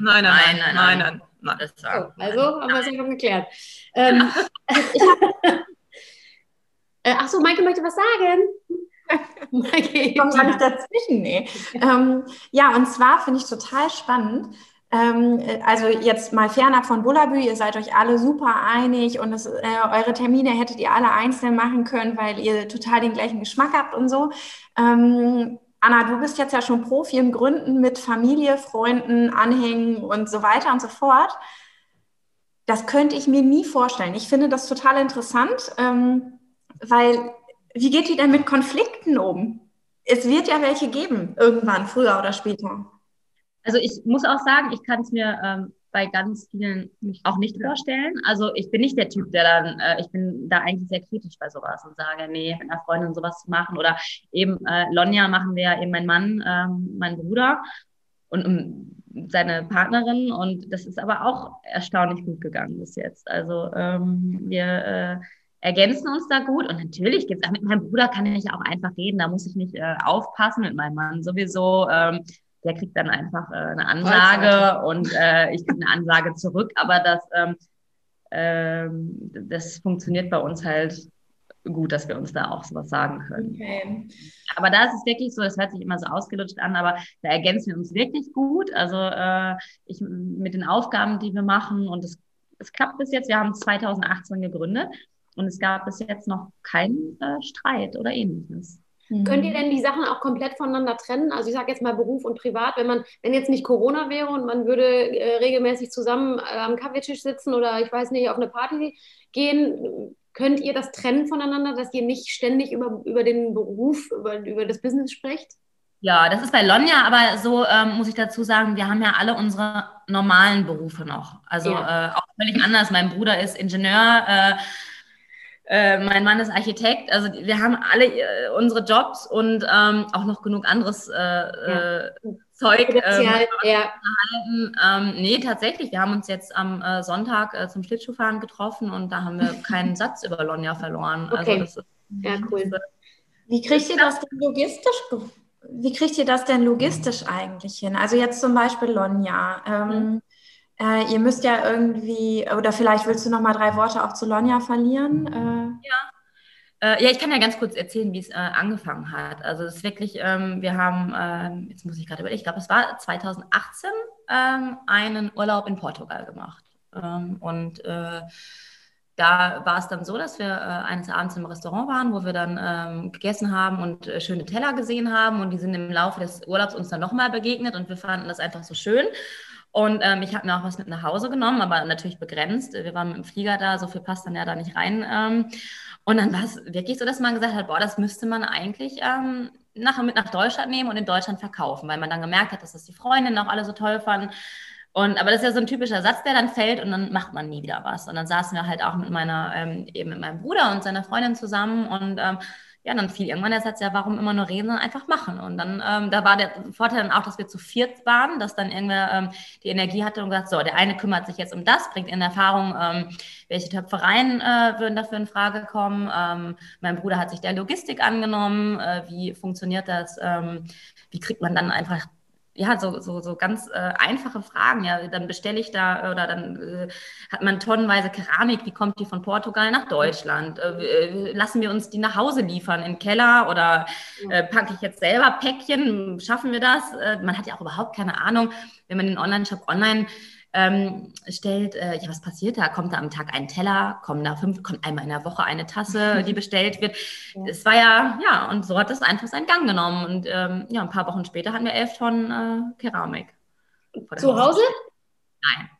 nein, nein, nein, nein, nein, nein. nein. So, also haben wir es einfach geklärt. Ähm, äh, ach so, Maike möchte was sagen. Ich komme gar nicht dazwischen. Nee. Ähm, ja, und zwar finde ich total spannend. Ähm, also jetzt mal fernab von Bullabü, ihr seid euch alle super einig und es, äh, eure Termine hättet ihr alle einzeln machen können, weil ihr total den gleichen Geschmack habt und so. Ähm, Anna, du bist jetzt ja schon Profi im Gründen mit Familie, Freunden, Anhängen und so weiter und so fort. Das könnte ich mir nie vorstellen. Ich finde das total interessant, ähm, weil wie geht ihr denn mit Konflikten um? Es wird ja welche geben, irgendwann, früher oder später. Also ich muss auch sagen, ich kann es mir ähm, bei ganz vielen auch nicht vorstellen. Also ich bin nicht der Typ, der dann, äh, ich bin da eigentlich sehr kritisch bei sowas und sage, nee, mit einer Freundin sowas zu machen. Oder eben äh, Lonja machen wir ja eben mein Mann, ähm, mein Bruder und um, seine Partnerin. Und das ist aber auch erstaunlich gut gegangen bis jetzt. Also ähm, wir äh, ergänzen uns da gut. Und natürlich gibt es, mit meinem Bruder kann ich auch einfach reden, da muss ich nicht äh, aufpassen, mit meinem Mann sowieso. Ähm, der kriegt dann einfach äh, eine Ansage und äh, ich kriege eine Ansage zurück, aber das, ähm, ähm, das funktioniert bei uns halt gut, dass wir uns da auch sowas sagen können. Okay. Aber da ist es wirklich so, das hört sich immer so ausgelutscht an, aber da ergänzen wir uns wirklich gut. Also äh, ich mit den Aufgaben, die wir machen und es, es klappt bis jetzt. Wir haben 2018 gegründet und es gab bis jetzt noch keinen äh, Streit oder ähnliches. Mhm. Könnt ihr denn die Sachen auch komplett voneinander trennen? Also ich sage jetzt mal Beruf und Privat, wenn man, wenn jetzt nicht Corona wäre und man würde äh, regelmäßig zusammen äh, am Kaffeetisch sitzen oder ich weiß nicht, auf eine Party gehen, könnt ihr das trennen voneinander, dass ihr nicht ständig über, über den Beruf, über, über das Business sprecht? Ja, das ist bei Lonja, aber so ähm, muss ich dazu sagen, wir haben ja alle unsere normalen Berufe noch. Also ja. äh, auch völlig anders. Mein Bruder ist Ingenieur. Äh, mein Mann ist Architekt. Also wir haben alle äh, unsere Jobs und ähm, auch noch genug anderes äh, ja. Äh, Zeug. Ähm, ja. ähm, nee, tatsächlich. Wir haben uns jetzt am äh, Sonntag zum Schlittschuhfahren getroffen und da haben wir keinen Satz über Lonja verloren. Also okay. Also ist, ja, cool. Wie kriegt ihr das denn logistisch? Wie kriegt ihr das denn logistisch eigentlich hin? Also jetzt zum Beispiel Lonja. Ähm, mhm. Äh, ihr müsst ja irgendwie, oder vielleicht willst du noch mal drei Worte auch zu Lonja verlieren? Äh, ja. Äh, ja, ich kann ja ganz kurz erzählen, wie es äh, angefangen hat. Also es ist wirklich, ähm, wir haben, ähm, jetzt muss ich gerade überlegen, ich glaube, es war 2018, ähm, einen Urlaub in Portugal gemacht. Ähm, und äh, da war es dann so, dass wir äh, eines Abends im Restaurant waren, wo wir dann ähm, gegessen haben und äh, schöne Teller gesehen haben. Und die sind im Laufe des Urlaubs uns dann nochmal begegnet und wir fanden das einfach so schön. Und ähm, ich habe mir auch was mit nach Hause genommen, aber natürlich begrenzt. Wir waren mit dem Flieger da, so viel passt dann ja da nicht rein. Ähm, und dann war es wirklich so, dass man gesagt hat, boah, das müsste man eigentlich ähm, nachher mit nach Deutschland nehmen und in Deutschland verkaufen, weil man dann gemerkt hat, dass das die Freundinnen auch alle so toll fanden. Und, aber das ist ja so ein typischer Satz, der dann fällt und dann macht man nie wieder was. Und dann saßen wir halt auch mit meiner, ähm, eben mit meinem Bruder und seiner Freundin zusammen und ähm, ja, dann fiel irgendwann der Satz, ja, warum immer nur reden, sondern einfach machen. Und dann, ähm, da war der Vorteil dann auch, dass wir zu viert waren, dass dann irgendwer ähm, die Energie hatte und gesagt, so, der eine kümmert sich jetzt um das, bringt in Erfahrung, ähm, welche Töpfereien äh, würden dafür in Frage kommen. Ähm, mein Bruder hat sich der Logistik angenommen, äh, wie funktioniert das, ähm, wie kriegt man dann einfach ja, so, so, so ganz äh, einfache Fragen. Ja, dann bestelle ich da oder dann äh, hat man tonnenweise Keramik. Wie kommt die von Portugal nach Deutschland? Äh, äh lassen wir uns die nach Hause liefern in den Keller oder äh, packe ich jetzt selber Päckchen? Schaffen wir das? Äh, man hat ja auch überhaupt keine Ahnung, wenn man den Online-Shop online ähm, stellt, äh, ja, was passiert da? Kommt da am Tag ein Teller? Kommen da fünf, kommt einmal in der Woche eine Tasse, die bestellt wird? Es war ja, ja, und so hat es einfach seinen Gang genommen. Und ähm, ja, ein paar Wochen später hatten wir elf Tonnen äh, Keramik. Zu Hause? Nein.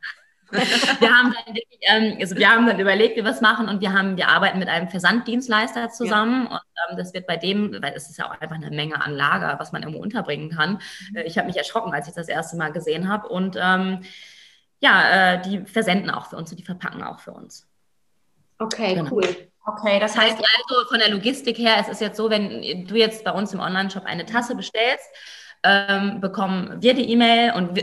wir haben dann wirklich, ähm, also wir haben dann überlegt, wie wir es machen und wir haben, wir arbeiten mit einem Versanddienstleister zusammen ja. und ähm, das wird bei dem, weil es ist ja auch einfach eine Menge an Lager, was man irgendwo unterbringen kann. Mhm. Äh, ich habe mich erschrocken, als ich das erste Mal gesehen habe und ähm, ja, äh, die versenden auch für uns und die verpacken auch für uns. Okay, genau. cool. Okay, das heißt also von der Logistik her, es ist jetzt so, wenn du jetzt bei uns im Online-Shop eine Tasse bestellst, ähm, bekommen wir die E-Mail und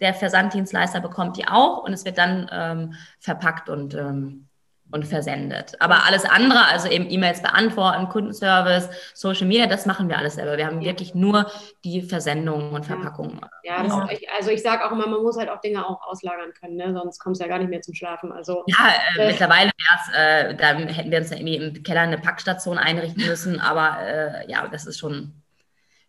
der Versanddienstleister bekommt die auch und es wird dann ähm, verpackt und ähm, und versendet. Aber alles andere, also eben E-Mails beantworten, Kundenservice, Social Media, das machen wir alles selber. Wir haben wirklich nur die Versendungen und Verpackungen. Ja, ja ich, also ich sage auch immer, man muss halt auch Dinge auch auslagern können, ne? sonst kommst du ja gar nicht mehr zum Schlafen. Also, ja, äh, äh, mittlerweile wäre äh, dann hätten wir uns dann irgendwie im Keller eine Packstation einrichten müssen, aber äh, ja, das ist schon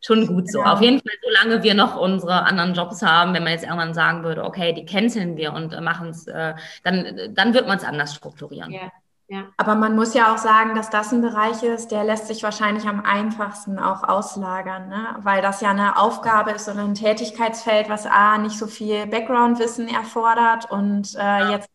schon gut so. Ja. Auf jeden Fall, solange wir noch unsere anderen Jobs haben, wenn man jetzt irgendwann sagen würde, okay, die canceln wir und äh, machen es, äh, dann, dann wird man es anders strukturieren. Ja. Ja. Aber man muss ja auch sagen, dass das ein Bereich ist, der lässt sich wahrscheinlich am einfachsten auch auslagern, ne? weil das ja eine Aufgabe ist oder ein Tätigkeitsfeld, was A, nicht so viel Background-Wissen erfordert und äh, ja. jetzt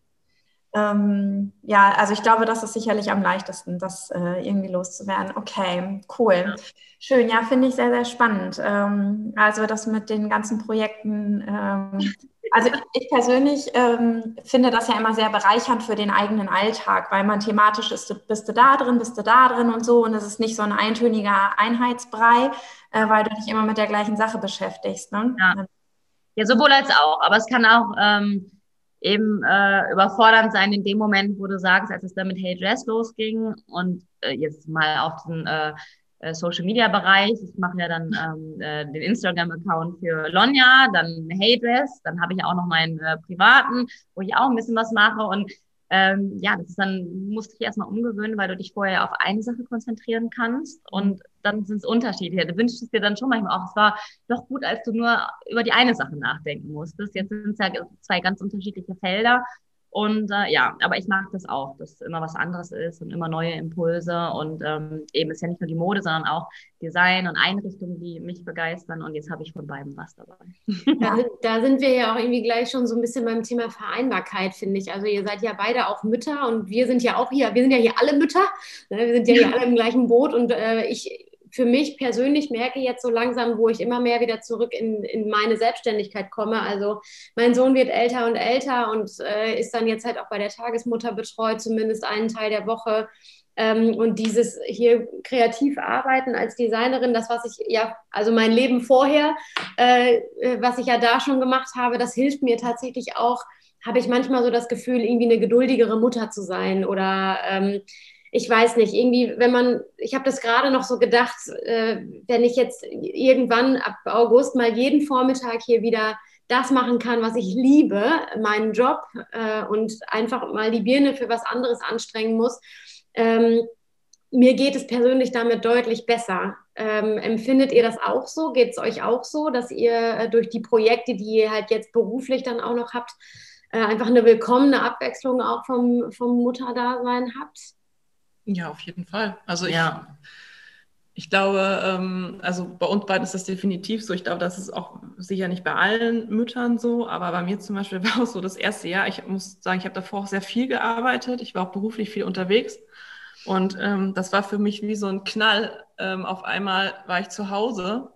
ähm, ja, also ich glaube, das ist sicherlich am leichtesten, das äh, irgendwie loszuwerden. Okay, cool. Schön, ja, finde ich sehr, sehr spannend. Ähm, also das mit den ganzen Projekten. Ähm, also ich persönlich ähm, finde das ja immer sehr bereichernd für den eigenen Alltag, weil man thematisch ist, bist du da drin, bist du da drin und so. Und es ist nicht so ein eintöniger Einheitsbrei, äh, weil du dich immer mit der gleichen Sache beschäftigst. Ne? Ja. ja, sowohl als auch. Aber es kann auch ähm, eben äh, überfordernd sein in dem Moment, wo du sagst, als es dann mit Hey Dress losging und äh, jetzt mal auf den äh, äh, Social Media Bereich. Ich mache ja dann ähm, äh, den Instagram Account für Lonja, dann Hey Dress, dann habe ich auch noch meinen äh, privaten, wo ich auch ein bisschen was mache und ähm, ja, das ist dann, musst du dich erstmal umgewöhnen, weil du dich vorher auf eine Sache konzentrieren kannst und dann sind es unterschiedliche. Du wünschst es dir dann schon manchmal auch, es war doch gut, als du nur über die eine Sache nachdenken musstest. Jetzt sind es ja zwei ganz unterschiedliche Felder und äh, ja, aber ich mag das auch, dass immer was anderes ist und immer neue Impulse. Und ähm, eben ist ja nicht nur die Mode, sondern auch Design und Einrichtungen, die mich begeistern. Und jetzt habe ich von beiden was dabei. Da sind, da sind wir ja auch irgendwie gleich schon so ein bisschen beim Thema Vereinbarkeit, finde ich. Also ihr seid ja beide auch Mütter und wir sind ja auch hier, wir sind ja hier alle Mütter. Ne? Wir sind ja hier alle im gleichen Boot und äh, ich für mich persönlich merke jetzt so langsam, wo ich immer mehr wieder zurück in, in meine Selbstständigkeit komme. Also mein Sohn wird älter und älter und äh, ist dann jetzt halt auch bei der Tagesmutter betreut, zumindest einen Teil der Woche. Ähm, und dieses hier kreativ arbeiten als Designerin, das, was ich ja, also mein Leben vorher, äh, äh was ich ja da schon gemacht habe, das hilft mir tatsächlich auch, habe ich manchmal so das Gefühl, irgendwie eine geduldigere Mutter zu sein oder ähm, ich weiß nicht, irgendwie, wenn man, ich habe das gerade noch so gedacht, äh, wenn ich jetzt irgendwann ab August mal jeden Vormittag hier wieder das machen kann, was ich liebe, meinen Job äh, und einfach mal die Birne für was anderes anstrengen muss, ähm, mir geht es persönlich damit deutlich besser. Ähm, empfindet ihr das auch so? Geht es euch auch so, dass ihr äh, durch die Projekte, die ihr halt jetzt beruflich dann auch noch habt, äh, einfach eine willkommene Abwechslung auch vom, vom Mutterdasein habt? Ja, auf jeden Fall. Also ich, ja. ich glaube, ähm, also bei uns beiden ist das definitiv so. Ich glaube, das ist auch sicher nicht bei allen Müttern so, aber bei mir zum Beispiel war auch so das erste Jahr. Ich muss sagen, ich habe davor auch sehr viel gearbeitet. Ich war auch beruflich viel unterwegs. Und ähm, das war für mich wie so ein Knall. Ähm, auf einmal war ich zu Hause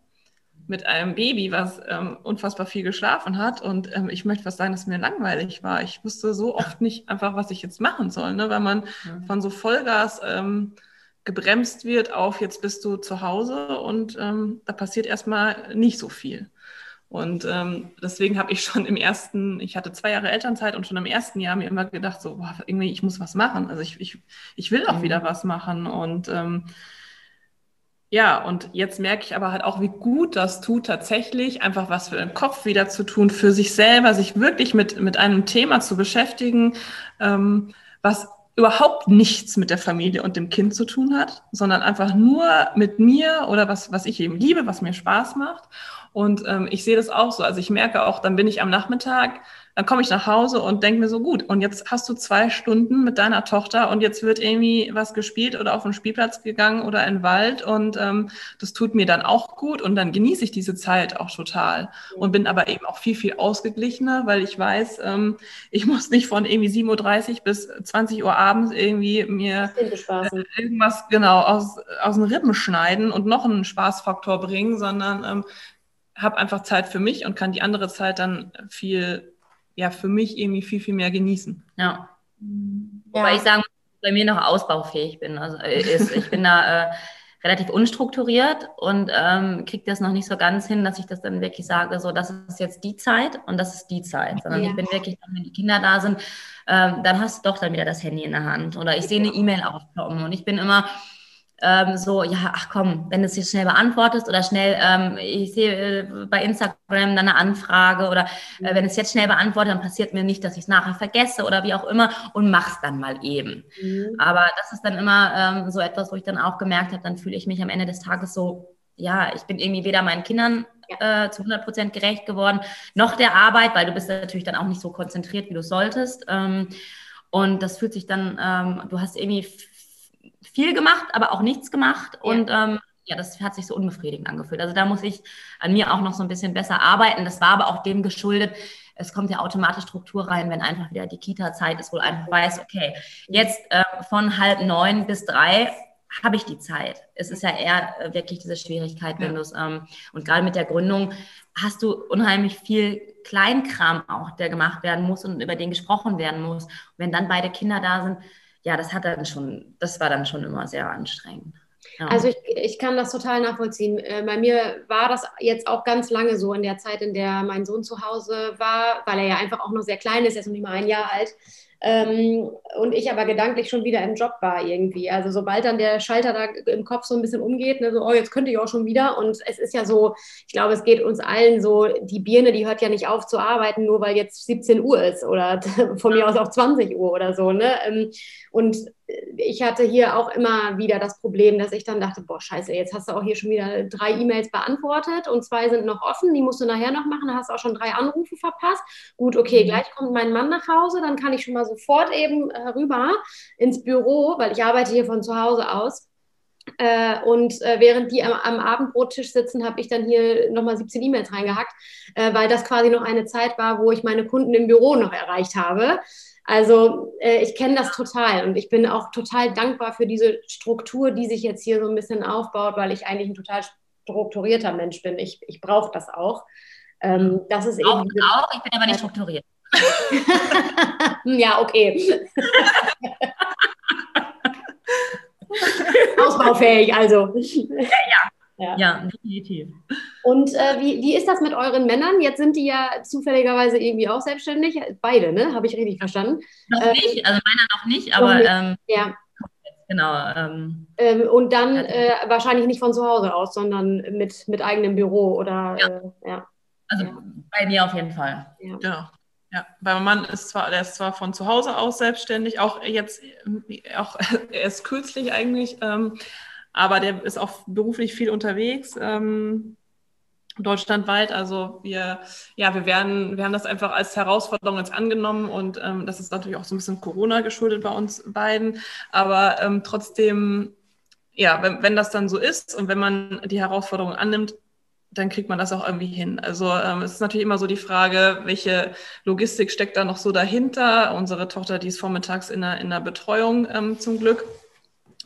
mit einem Baby, was ähm, unfassbar viel geschlafen hat. Und ähm, ich möchte was sagen, dass mir langweilig war. Ich wusste so oft nicht einfach, was ich jetzt machen soll, ne? weil man mhm. von so Vollgas ähm, gebremst wird auf, jetzt bist du zu Hause und ähm, da passiert erstmal nicht so viel. Und ähm, deswegen habe ich schon im ersten, ich hatte zwei Jahre Elternzeit und schon im ersten Jahr mir immer gedacht, so, boah, irgendwie, ich muss was machen. Also ich, ich, ich will auch mhm. wieder was machen. Und ähm, ja, und jetzt merke ich aber halt auch, wie gut das tut, tatsächlich einfach was für den Kopf wieder zu tun, für sich selber, sich wirklich mit, mit einem Thema zu beschäftigen, ähm, was überhaupt nichts mit der Familie und dem Kind zu tun hat, sondern einfach nur mit mir oder was, was ich eben liebe, was mir Spaß macht. Und ähm, ich sehe das auch so. Also ich merke auch, dann bin ich am Nachmittag dann komme ich nach Hause und denke mir so, gut, und jetzt hast du zwei Stunden mit deiner Tochter und jetzt wird irgendwie was gespielt oder auf den Spielplatz gegangen oder in den Wald und ähm, das tut mir dann auch gut und dann genieße ich diese Zeit auch total und bin aber eben auch viel, viel ausgeglichener, weil ich weiß, ähm, ich muss nicht von irgendwie 7.30 Uhr bis 20 Uhr abends irgendwie mir äh, irgendwas genau aus, aus den Rippen schneiden und noch einen Spaßfaktor bringen, sondern ähm, habe einfach Zeit für mich und kann die andere Zeit dann viel ja für mich irgendwie viel, viel mehr genießen. Ja. ja. Wobei ich sagen bei mir noch ausbaufähig bin. Also äh, ist, ich bin da äh, relativ unstrukturiert und ähm, kriege das noch nicht so ganz hin, dass ich das dann wirklich sage, so das ist jetzt die Zeit und das ist die Zeit. Sondern ja. ich bin wirklich, wenn die Kinder da sind, ähm, dann hast du doch dann wieder das Handy in der Hand. Oder ich sehe eine E-Mail aufploppen und ich bin immer ähm, so, ja, ach komm, wenn du es jetzt schnell beantwortest oder schnell, ähm, ich sehe äh, bei Instagram dann eine Anfrage oder äh, wenn es jetzt schnell beantwortet, dann passiert mir nicht, dass ich es nachher vergesse oder wie auch immer und mach's dann mal eben. Mhm. Aber das ist dann immer ähm, so etwas, wo ich dann auch gemerkt habe, dann fühle ich mich am Ende des Tages so, ja, ich bin irgendwie weder meinen Kindern äh, zu 100 Prozent gerecht geworden, noch der Arbeit, weil du bist natürlich dann auch nicht so konzentriert, wie du solltest. Ähm, und das fühlt sich dann, ähm, du hast irgendwie viel gemacht, aber auch nichts gemacht. Ja. Und ähm, ja, das hat sich so unbefriedigend angefühlt. Also da muss ich an mir auch noch so ein bisschen besser arbeiten. Das war aber auch dem geschuldet, es kommt ja automatisch Struktur rein, wenn einfach wieder die Kita-Zeit ist, wo du einfach weißt, okay, jetzt äh, von halb neun bis drei habe ich die Zeit. Es ist ja eher äh, wirklich diese Schwierigkeit, wenn du es, ähm, und gerade mit der Gründung hast du unheimlich viel Kleinkram auch, der gemacht werden muss und über den gesprochen werden muss. Und wenn dann beide Kinder da sind, ja, das hat dann schon, das war dann schon immer sehr anstrengend. Ja. Also ich, ich kann das total nachvollziehen. Äh, bei mir war das jetzt auch ganz lange so in der Zeit, in der mein Sohn zu Hause war, weil er ja einfach auch noch sehr klein ist, er ist noch nicht mal ein Jahr alt. Ähm, und ich aber gedanklich schon wieder im Job war irgendwie. Also sobald dann der Schalter da im Kopf so ein bisschen umgeht, ne, so, oh, jetzt könnte ich auch schon wieder. Und es ist ja so, ich glaube, es geht uns allen so, die Birne, die hört ja nicht auf zu arbeiten, nur weil jetzt 17 Uhr ist oder von mir aus auch 20 Uhr oder so. Ne? Ähm, und ich hatte hier auch immer wieder das Problem, dass ich dann dachte, boah, scheiße, jetzt hast du auch hier schon wieder drei E-Mails beantwortet und zwei sind noch offen, die musst du nachher noch machen, da hast du auch schon drei Anrufe verpasst. Gut, okay, mhm. gleich kommt mein Mann nach Hause, dann kann ich schon mal sofort eben äh, rüber ins Büro, weil ich arbeite hier von zu Hause aus. Äh, und äh, während die am, am Abendbrottisch sitzen, habe ich dann hier nochmal 17 E-Mails reingehackt, äh, weil das quasi noch eine Zeit war, wo ich meine Kunden im Büro noch erreicht habe. Also äh, ich kenne das total und ich bin auch total dankbar für diese Struktur, die sich jetzt hier so ein bisschen aufbaut, weil ich eigentlich ein total strukturierter Mensch bin. Ich, ich brauche das auch. Ähm, das ist auch, eben auch, ich bin aber nicht strukturiert. ja, okay. Ausbaufähig, also. Ja, ja. Ja, ja definitiv. Und äh, wie, wie ist das mit euren Männern? Jetzt sind die ja zufälligerweise irgendwie auch selbstständig. Beide, ne? Habe ich richtig verstanden? Noch äh, nicht, also meiner noch nicht, aber. Noch nicht. Ähm, ja. Genau. Ähm, ähm, und dann äh, wahrscheinlich nicht von zu Hause aus, sondern mit, mit eigenem Büro oder. Ja. Äh, ja. Also ja. bei mir auf jeden Fall. Ja. Genau. Ja, weil mein Mann ist zwar, der ist zwar von zu Hause aus selbstständig, auch jetzt, auch erst kürzlich eigentlich, ähm, aber der ist auch beruflich viel unterwegs. Ähm, deutschlandweit. Also wir, ja, wir werden, wir haben das einfach als Herausforderung jetzt angenommen und ähm, das ist natürlich auch so ein bisschen Corona geschuldet bei uns beiden. Aber ähm, trotzdem, ja, wenn, wenn das dann so ist und wenn man die Herausforderung annimmt, dann kriegt man das auch irgendwie hin. Also ähm, es ist natürlich immer so die Frage, welche Logistik steckt da noch so dahinter. Unsere Tochter, die ist vormittags in der, in der Betreuung ähm, zum Glück.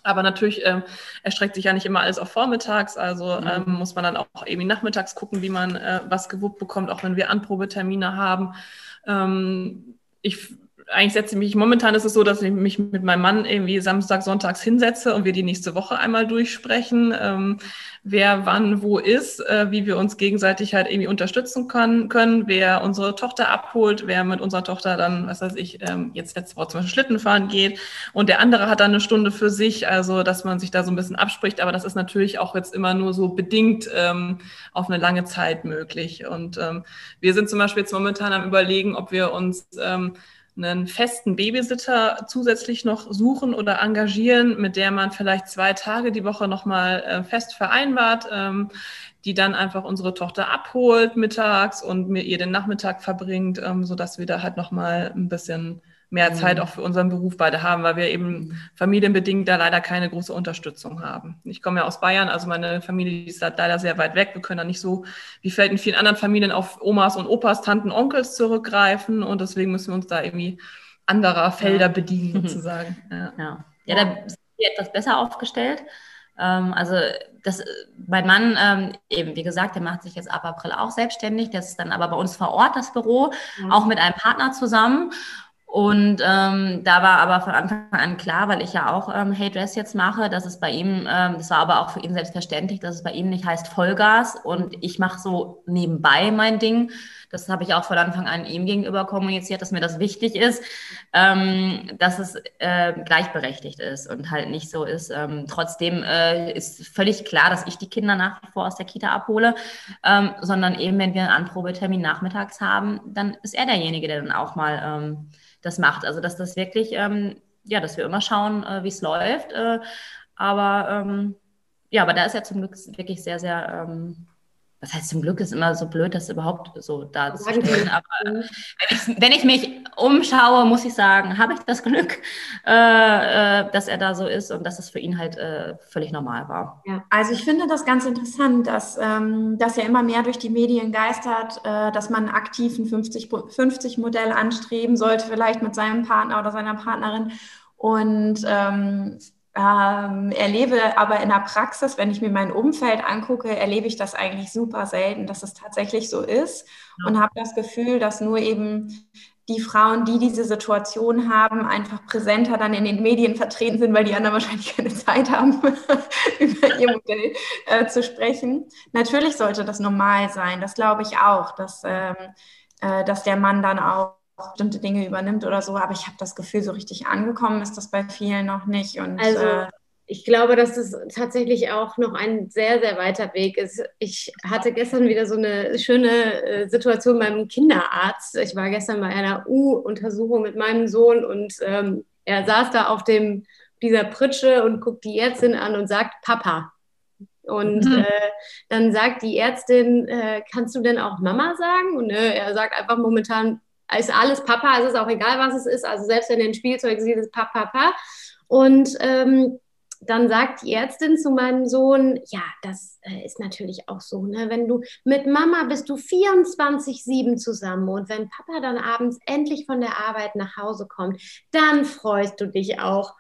Aber natürlich ähm, erstreckt sich ja nicht immer alles auf vormittags, also mhm. ähm, muss man dann auch irgendwie nachmittags gucken, wie man äh, was gewuppt bekommt, auch wenn wir Anprobetermine haben. Ähm, ich eigentlich setze ich mich, momentan ist es so, dass ich mich mit meinem Mann irgendwie Samstag, Sonntags hinsetze und wir die nächste Woche einmal durchsprechen, ähm, wer wann wo ist, äh, wie wir uns gegenseitig halt irgendwie unterstützen können, können, wer unsere Tochter abholt, wer mit unserer Tochter dann, was weiß ich, ähm, jetzt letzte Woche zum Beispiel Schlitten fahren geht. Und der andere hat dann eine Stunde für sich, also dass man sich da so ein bisschen abspricht, aber das ist natürlich auch jetzt immer nur so bedingt ähm, auf eine lange Zeit möglich. Und ähm, wir sind zum Beispiel jetzt momentan am überlegen, ob wir uns ähm, einen festen Babysitter zusätzlich noch suchen oder engagieren, mit der man vielleicht zwei Tage die Woche nochmal äh, fest vereinbart, ähm, die dann einfach unsere Tochter abholt mittags und mir ihr den Nachmittag verbringt, ähm, sodass wir da halt nochmal ein bisschen mehr mhm. Zeit auch für unseren Beruf beide haben, weil wir eben familienbedingt da leider keine große Unterstützung haben. Ich komme ja aus Bayern, also meine Familie ist da leider sehr weit weg. Wir können da nicht so, wie fällt in vielen anderen Familien, auf Omas und Opas, Tanten, Onkels zurückgreifen und deswegen müssen wir uns da irgendwie anderer Felder bedienen sozusagen. Ja, ja. ja da sind wir etwas besser aufgestellt. Ähm, also das, mein Mann, ähm, eben wie gesagt, der macht sich jetzt ab April auch selbstständig. Das ist dann aber bei uns vor Ort das Büro, mhm. auch mit einem Partner zusammen. Und ähm, da war aber von Anfang an klar, weil ich ja auch ähm, Hey Dress jetzt mache, dass es bei ihm, ähm, das war aber auch für ihn selbstverständlich, dass es bei ihm nicht heißt Vollgas und ich mache so nebenbei mein Ding. Das habe ich auch von Anfang an ihm gegenüber kommuniziert, dass mir das wichtig ist, ähm, dass es äh, gleichberechtigt ist und halt nicht so ist. Ähm, trotzdem äh, ist völlig klar, dass ich die Kinder nach wie vor aus der Kita abhole, ähm, sondern eben, wenn wir einen Anprobetermin nachmittags haben, dann ist er derjenige, der dann auch mal ähm, das macht. Also dass das wirklich, ähm, ja, dass wir immer schauen, äh, wie es läuft. Äh, aber ähm, ja, aber da ist er zum Glück wirklich sehr, sehr ähm, was heißt zum Glück ist immer so blöd, das überhaupt so darzustellen. Aber wenn ich, wenn ich, mich umschaue, muss ich sagen, habe ich das Glück, äh, äh, dass er da so ist und dass es für ihn halt äh, völlig normal war. Ja, also ich finde das ganz interessant, dass ähm, das ja immer mehr durch die Medien geistert, äh, dass man aktiv ein 50-50-Modell anstreben sollte, vielleicht mit seinem Partner oder seiner Partnerin. Und ähm, ähm, erlebe aber in der Praxis, wenn ich mir mein Umfeld angucke, erlebe ich das eigentlich super selten, dass es tatsächlich so ist und habe das Gefühl, dass nur eben die Frauen, die diese Situation haben, einfach präsenter dann in den Medien vertreten sind, weil die anderen wahrscheinlich keine Zeit haben, über ihr Modell äh, zu sprechen. Natürlich sollte das normal sein, das glaube ich auch, dass, ähm, äh, dass der Mann dann auch bestimmte Dinge übernimmt oder so. Aber ich habe das Gefühl, so richtig angekommen ist das bei vielen noch nicht. Und, also äh, ich glaube, dass das tatsächlich auch noch ein sehr, sehr weiter Weg ist. Ich hatte gestern wieder so eine schöne äh, Situation beim Kinderarzt. Ich war gestern bei einer U-Untersuchung mit meinem Sohn und ähm, er saß da auf dem, dieser Pritsche und guckt die Ärztin an und sagt Papa. Und mhm. äh, dann sagt die Ärztin, äh, kannst du denn auch Mama sagen? Und äh, er sagt einfach momentan, ist alles Papa, es ist auch egal, was es ist. Also selbst wenn er ein Spielzeug sieht, ist Papa, Papa. Und ähm, dann sagt die Ärztin zu meinem Sohn, ja, das äh, ist natürlich auch so, ne? wenn du mit Mama bist du 24-7 zusammen und wenn Papa dann abends endlich von der Arbeit nach Hause kommt, dann freust du dich auch.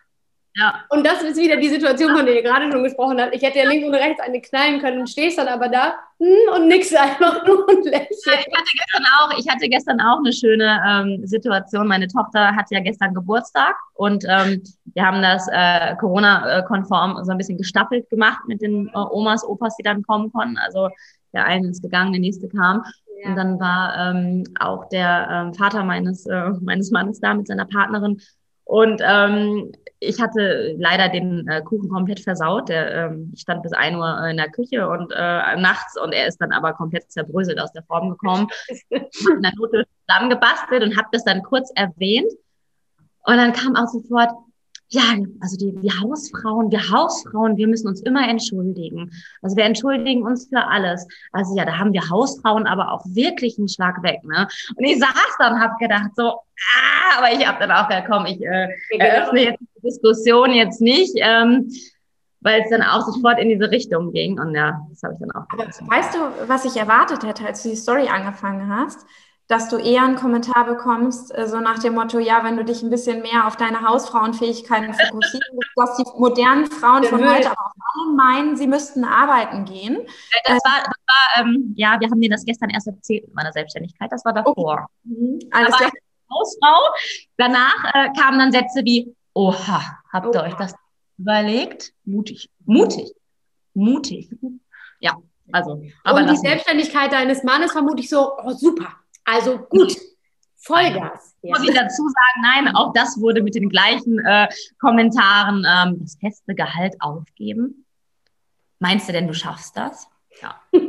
Ja. Und das ist wieder die Situation, von der ihr gerade schon gesprochen habt. Ich hätte ja links und rechts eine knallen können und stehst dann aber da hm, und nix einfach nur und lächelst. Ja, ich hatte gestern auch, ich hatte gestern auch eine schöne ähm, Situation. Meine Tochter hatte ja gestern Geburtstag und ähm, wir haben das äh, Corona-konform so ein bisschen gestaffelt gemacht mit den äh, Omas, Opas, die dann kommen konnten. Also der eine ist gegangen, der nächste kam. Ja. Und dann war ähm, auch der ähm, Vater meines, äh, meines Mannes da mit seiner Partnerin. Und ähm, ich hatte leider den äh, Kuchen komplett versaut. Der, ähm, ich stand bis ein Uhr in der Küche und äh, nachts und er ist dann aber komplett zerbröselt aus der Form gekommen. in der Note zusammengebastelt und habe das dann kurz erwähnt. Und dann kam auch sofort, ja, also die, die Hausfrauen, wir Hausfrauen, wir müssen uns immer entschuldigen. Also wir entschuldigen uns für alles. Also ja, da haben wir Hausfrauen aber auch wirklich einen Schlag weg. Ne? Und ich saß da und habe gedacht so, ah, aber ich habe dann auch gedacht, komm, ich äh, eröffne jetzt die Diskussion jetzt nicht. Ähm, weil es dann auch sofort in diese Richtung ging. Und ja, das habe ich dann auch. Aber weißt du, was ich erwartet hätte, als du die Story angefangen hast? Dass du eher einen Kommentar bekommst, äh, so nach dem Motto, ja, wenn du dich ein bisschen mehr auf deine Hausfrauenfähigkeiten fokussierst, dass die modernen Frauen von heute aber auch alle meinen, sie müssten arbeiten gehen. Äh, das war, das war ähm, ja, wir haben dir das gestern erst erzählt mit meiner Selbstständigkeit, das war davor. Okay. Mhm. Alles aber Hausfrau, danach äh, kamen dann Sätze wie, oha, habt ihr oha. euch das überlegt? Mutig, mutig, mutig. Ja, also. Und die Selbstständigkeit deines Mannes vermute ich so, oh, super also gut, Vollgas. Ja. Muss ich dazu sagen, nein, auch das wurde mit den gleichen äh, Kommentaren ähm, das feste Gehalt aufgeben. Meinst du denn, du schaffst das? Ja.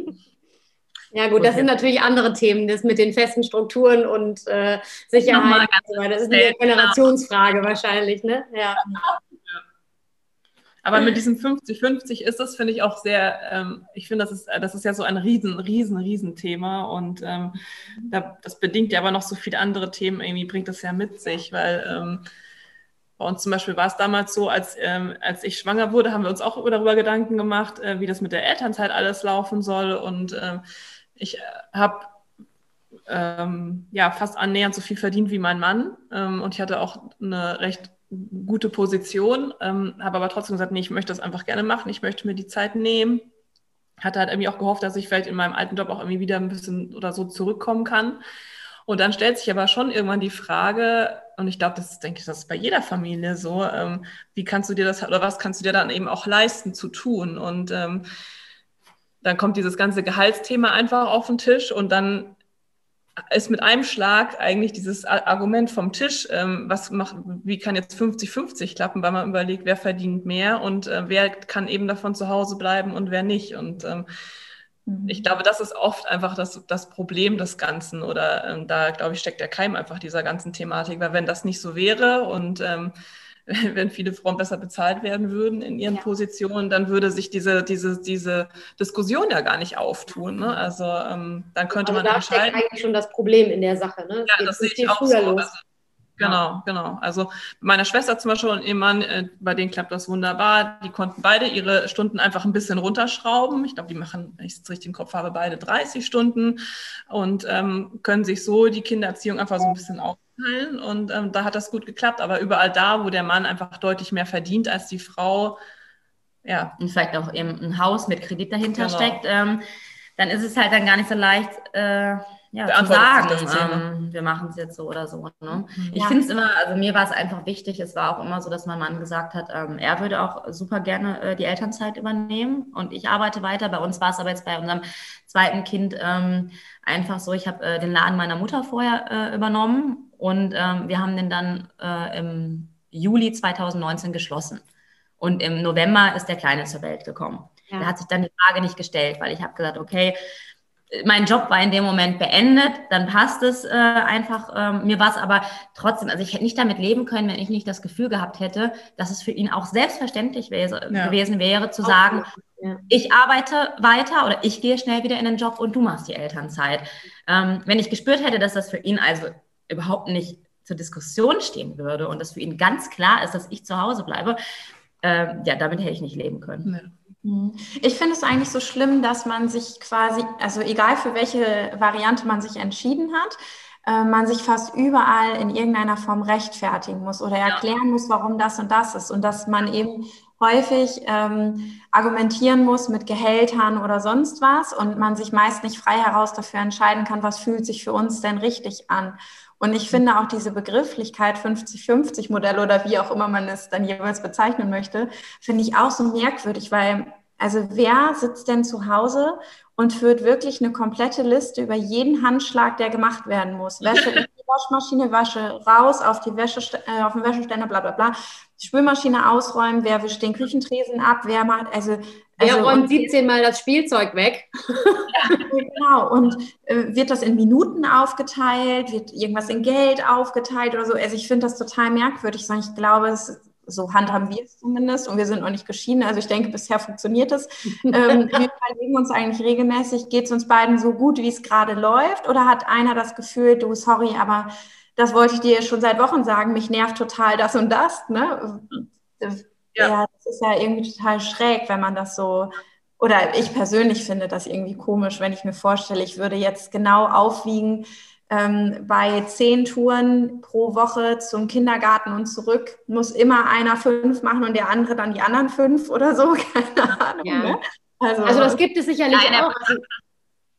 Ja gut, das sind natürlich andere Themen, das mit den festen Strukturen und äh, Sicherheit. Das ist eine Generationsfrage wahrscheinlich, ne? Ja. Aber mit diesem 50-50 ist das, finde ich, auch sehr, ähm, ich finde, das ist, das ist ja so ein riesen, riesen, riesen Thema und ähm, da, das bedingt ja aber noch so viele andere Themen, irgendwie bringt das ja mit sich, weil ähm, bei uns zum Beispiel war es damals so, als, ähm, als ich schwanger wurde, haben wir uns auch darüber Gedanken gemacht, äh, wie das mit der Elternzeit alles laufen soll und ähm, ich äh, habe ähm, ja fast annähernd so viel verdient wie mein Mann und ich hatte auch eine recht gute Position, ähm, habe aber trotzdem gesagt, nee, ich möchte das einfach gerne machen, ich möchte mir die Zeit nehmen. Hatte halt irgendwie auch gehofft, dass ich vielleicht in meinem alten Job auch irgendwie wieder ein bisschen oder so zurückkommen kann. Und dann stellt sich aber schon irgendwann die Frage, und ich glaube, das ist, denke ich, das ist bei jeder Familie so, ähm, wie kannst du dir das oder was kannst du dir dann eben auch leisten zu tun? Und ähm, dann kommt dieses ganze Gehaltsthema einfach auf den Tisch und dann ist mit einem Schlag eigentlich dieses Argument vom Tisch, ähm, was macht, wie kann jetzt 50-50 klappen, weil man überlegt, wer verdient mehr und äh, wer kann eben davon zu Hause bleiben und wer nicht. Und ähm, mhm. ich glaube, das ist oft einfach das, das Problem des Ganzen oder ähm, da, glaube ich, steckt der Keim einfach dieser ganzen Thematik, weil wenn das nicht so wäre und ähm, wenn viele Frauen besser bezahlt werden würden in ihren ja. Positionen, dann würde sich diese, diese, diese Diskussion ja gar nicht auftun. Ne? Also ähm, dann könnte also man da entscheiden. eigentlich schon das Problem in der Sache. Ne? Ja, das sehe ich auch so. Los. Also, genau, genau. Also meine Schwester zum Beispiel und ihr Mann, äh, bei denen klappt das wunderbar. Die konnten beide ihre Stunden einfach ein bisschen runterschrauben. Ich glaube, die machen, wenn ich es richtig im Kopf habe, beide 30 Stunden und ähm, können sich so die Kindererziehung einfach so ein bisschen auf und ähm, da hat das gut geklappt. Aber überall da, wo der Mann einfach deutlich mehr verdient als die Frau, ja. Und vielleicht auch eben ein Haus mit Kredit dahinter genau. steckt, ähm, dann ist es halt dann gar nicht so leicht, äh, ja, zu sagen, ähm, wir machen es jetzt so oder so. Ne? Mhm. Ich finde es immer, also mir war es einfach wichtig, es war auch immer so, dass mein Mann gesagt hat, ähm, er würde auch super gerne äh, die Elternzeit übernehmen und ich arbeite weiter. Bei uns war es aber jetzt bei unserem zweiten Kind ähm, einfach so, ich habe äh, den Laden meiner Mutter vorher äh, übernommen und ähm, wir haben den dann äh, im Juli 2019 geschlossen. Und im November ist der Kleine zur Welt gekommen. Ja. Da hat sich dann die Frage nicht gestellt, weil ich habe gesagt, okay, mein Job war in dem Moment beendet, dann passt es äh, einfach. Ähm, mir war es aber trotzdem, also ich hätte nicht damit leben können, wenn ich nicht das Gefühl gehabt hätte, dass es für ihn auch selbstverständlich wäre, ja. gewesen wäre, zu sagen, ja. ich arbeite weiter oder ich gehe schnell wieder in den Job und du machst die Elternzeit. Ähm, wenn ich gespürt hätte, dass das für ihn also überhaupt nicht zur Diskussion stehen würde und dass für ihn ganz klar ist, dass ich zu Hause bleibe, äh, ja, damit hätte ich nicht leben können. Ja. Mhm. Ich finde es eigentlich so schlimm, dass man sich quasi, also egal für welche Variante man sich entschieden hat, äh, man sich fast überall in irgendeiner Form rechtfertigen muss oder erklären muss, warum das und das ist und dass man eben häufig ähm, argumentieren muss mit Gehältern oder sonst was und man sich meist nicht frei heraus dafür entscheiden kann, was fühlt sich für uns denn richtig an. Und ich finde auch diese Begrifflichkeit 50-50-Modell oder wie auch immer man es dann jeweils bezeichnen möchte, finde ich auch so merkwürdig, weil also wer sitzt denn zu Hause und führt wirklich eine komplette Liste über jeden Handschlag, der gemacht werden muss? Wäsche in die Waschmaschine, Wasche raus auf die Wäsche, äh, auf den Wäscheständer, bla bla bla. Spülmaschine ausräumen, wer wischt den Küchentresen ab, wer macht, also Wer also, räumt 17 Mal das Spielzeug weg? Ja, genau. Und äh, wird das in Minuten aufgeteilt? Wird irgendwas in Geld aufgeteilt oder so? Also ich finde das total merkwürdig, sondern ich glaube, es, so handhaben wir es zumindest und wir sind noch nicht geschieden. Also ich denke, bisher funktioniert es. ähm, wir überlegen uns eigentlich regelmäßig, geht es uns beiden so gut, wie es gerade läuft? Oder hat einer das Gefühl, du, sorry, aber das wollte ich dir schon seit Wochen sagen, mich nervt total das und das. Ne? Ja. ja, das ist ja irgendwie total schräg, wenn man das so, oder ich persönlich finde das irgendwie komisch, wenn ich mir vorstelle, ich würde jetzt genau aufwiegen, ähm, bei zehn Touren pro Woche zum Kindergarten und zurück muss immer einer fünf machen und der andere dann die anderen fünf oder so, keine Ahnung. Ja. Ne? Also, also, das gibt es sicherlich auch. Also,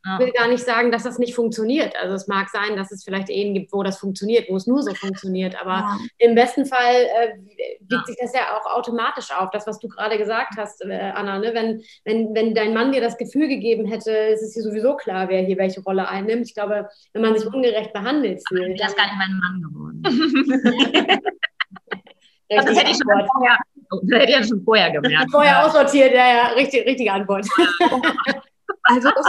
ich will gar nicht sagen, dass das nicht funktioniert. Also es mag sein, dass es vielleicht Ehen gibt, wo das funktioniert, wo es nur so funktioniert. Aber ja. im besten Fall äh, wiegt ja. sich das ja auch automatisch auf. Das, was du gerade gesagt hast, äh, Anna, ne? wenn, wenn, wenn dein Mann dir das Gefühl gegeben hätte, ist es hier sowieso klar, wer hier welche Rolle einnimmt. Ich glaube, wenn man sich ungerecht behandelt fühlt. Der ist gar nicht mein Mann geworden. das hätte ich schon vorher, das hätte ich schon vorher gemerkt. Vorher aussortiert, ja, ja, richtig, richtige Antwort. also das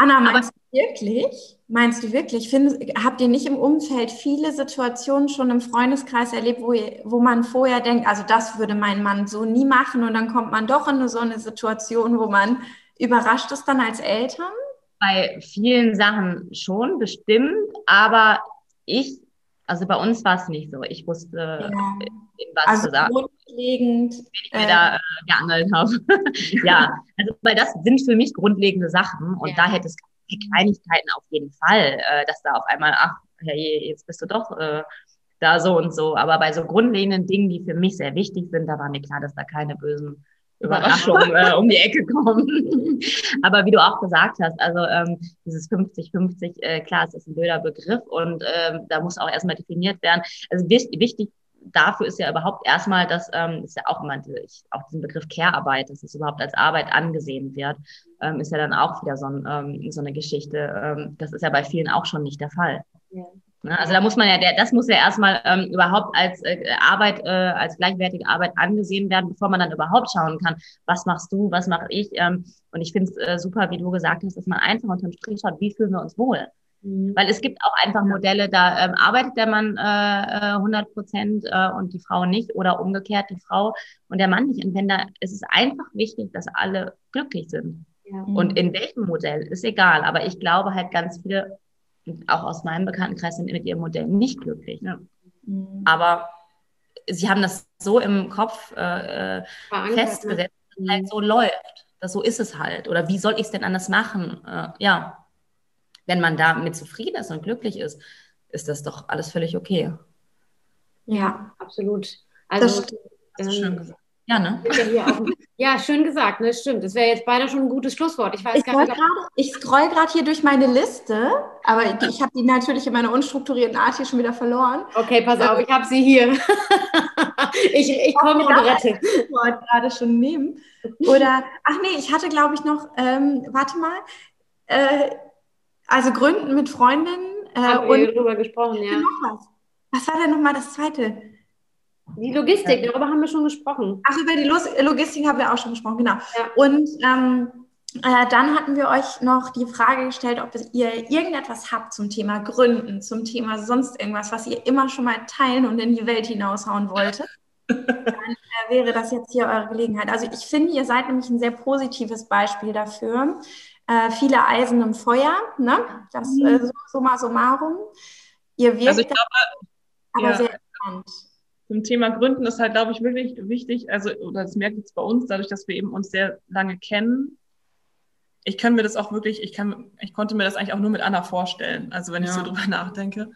Anna, meinst du wirklich? Meinst du wirklich? Find, habt ihr nicht im Umfeld viele Situationen schon im Freundeskreis erlebt, wo, ihr, wo man vorher denkt, also das würde mein Mann so nie machen und dann kommt man doch in so eine Situation, wo man überrascht ist dann als Eltern? Bei vielen Sachen schon, bestimmt, aber ich, also bei uns war es nicht so. Ich wusste, ja. was also zu sagen. Grundlegend. Wenn ich mir äh, da äh, geangelt habe. ja, also weil das sind für mich grundlegende Sachen und ja. da hätte es Kleinigkeiten auf jeden Fall, äh, dass da auf einmal, ach, hey, jetzt bist du doch äh, da so und so. Aber bei so grundlegenden Dingen, die für mich sehr wichtig sind, da war mir klar, dass da keine bösen Überraschungen äh, um die Ecke kommen. Aber wie du auch gesagt hast, also ähm, dieses 50-50, äh, klar, es ist ein blöder Begriff und ähm, da muss auch erstmal definiert werden. Also wichtig dafür ist ja überhaupt erstmal, dass ähm, ist ja auch immer ich, auch diesen Begriff Care-Arbeit, dass es überhaupt als Arbeit angesehen wird, ähm, ist ja dann auch wieder so, ein, ähm, so eine Geschichte. Ähm, das ist ja bei vielen auch schon nicht der Fall. Ja. Ne? Also da muss man ja, der, das muss ja erstmal ähm, überhaupt als äh, Arbeit, äh, als gleichwertige Arbeit angesehen werden, bevor man dann überhaupt schauen kann, was machst du, was mache ich. Ähm, und ich finde es äh, super, wie du gesagt hast, dass man einfach unterm Strich schaut, wie fühlen wir uns wohl. Mhm. Weil es gibt auch einfach Modelle, da ähm, arbeitet der Mann äh, 100 äh, Prozent äh, und die Frau nicht oder umgekehrt die Frau und der Mann nicht. Und wenn da, es ist einfach wichtig, dass alle glücklich sind. Ja. Und in welchem Modell ist egal. Aber ich glaube halt ganz viele, auch aus meinem Bekanntenkreis, sind mit ihrem Modell nicht glücklich. Ne? Mhm. Aber sie haben das so im Kopf äh, äh festgesetzt, dass es halt so läuft. Dass so ist es halt. Oder wie soll ich es denn anders machen? Äh, ja wenn man damit zufrieden ist und glücklich ist, ist das doch alles völlig okay. Ja, absolut. Also, das, ist schön gesagt. Ja, ne? Ja, schön gesagt, ne? Stimmt. Das wäre jetzt beinahe schon ein gutes Schlusswort. Ich weiß ich. Grade, ich scroll gerade hier durch meine Liste, aber ich habe die natürlich in meiner unstrukturierten Art hier schon wieder verloren. Okay, pass auf, ich habe sie hier. ich ich komme und rette. Ich wollte gerade schon nehmen. Oder, ach nee, ich hatte, glaube ich, noch, ähm, warte mal, äh, also Gründen mit Freundinnen. Äh, Haben und wir darüber gesprochen, ja. Noch was. Was war denn nochmal das zweite? Die Logistik, darüber haben wir schon gesprochen. Ach, über die Logistik haben wir auch schon gesprochen, genau. Ja. Und ähm, äh, dann hatten wir euch noch die Frage gestellt, ob ihr irgendetwas habt zum Thema Gründen, zum Thema sonst irgendwas, was ihr immer schon mal teilen und in die Welt hinaushauen wolltet. dann äh, wäre das jetzt hier eure Gelegenheit. Also ich finde, ihr seid nämlich ein sehr positives Beispiel dafür. Äh, viele Eisen im Feuer, ne? Das äh, summa summarum. Ihr wirkt also ich glaube, aber ja, sehr entspannt. Zum Thema Gründen ist halt, glaube ich, wirklich wichtig, also, oder das merkt jetzt bei uns, dadurch, dass wir eben uns sehr lange kennen, ich kann mir das auch wirklich, ich kann, ich konnte mir das eigentlich auch nur mit Anna vorstellen, also wenn ja. ich so drüber nachdenke,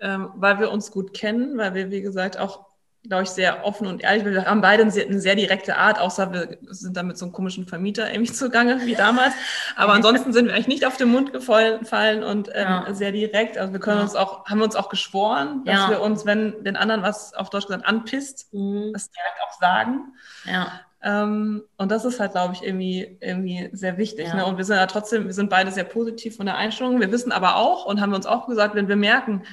ähm, weil wir uns gut kennen, weil wir, wie gesagt, auch, glaube ich, sehr offen und ehrlich, wir haben beide eine sehr, eine sehr direkte Art, außer wir sind dann mit so einem komischen Vermieter irgendwie zugange, wie damals, aber ansonsten sind wir eigentlich nicht auf den Mund gefallen und ähm, ja. sehr direkt, also wir können ja. uns auch, haben wir uns auch geschworen, dass wir uns, wenn den anderen was auf Deutsch gesagt anpisst, mhm. das direkt auch sagen. Ja. Ähm, und das ist halt, glaube ich, irgendwie, irgendwie sehr wichtig. Ja. Ne? Und wir sind ja trotzdem, wir sind beide sehr positiv von der Einstellung. Wir wissen aber auch und haben uns auch gesagt, wenn wir merken,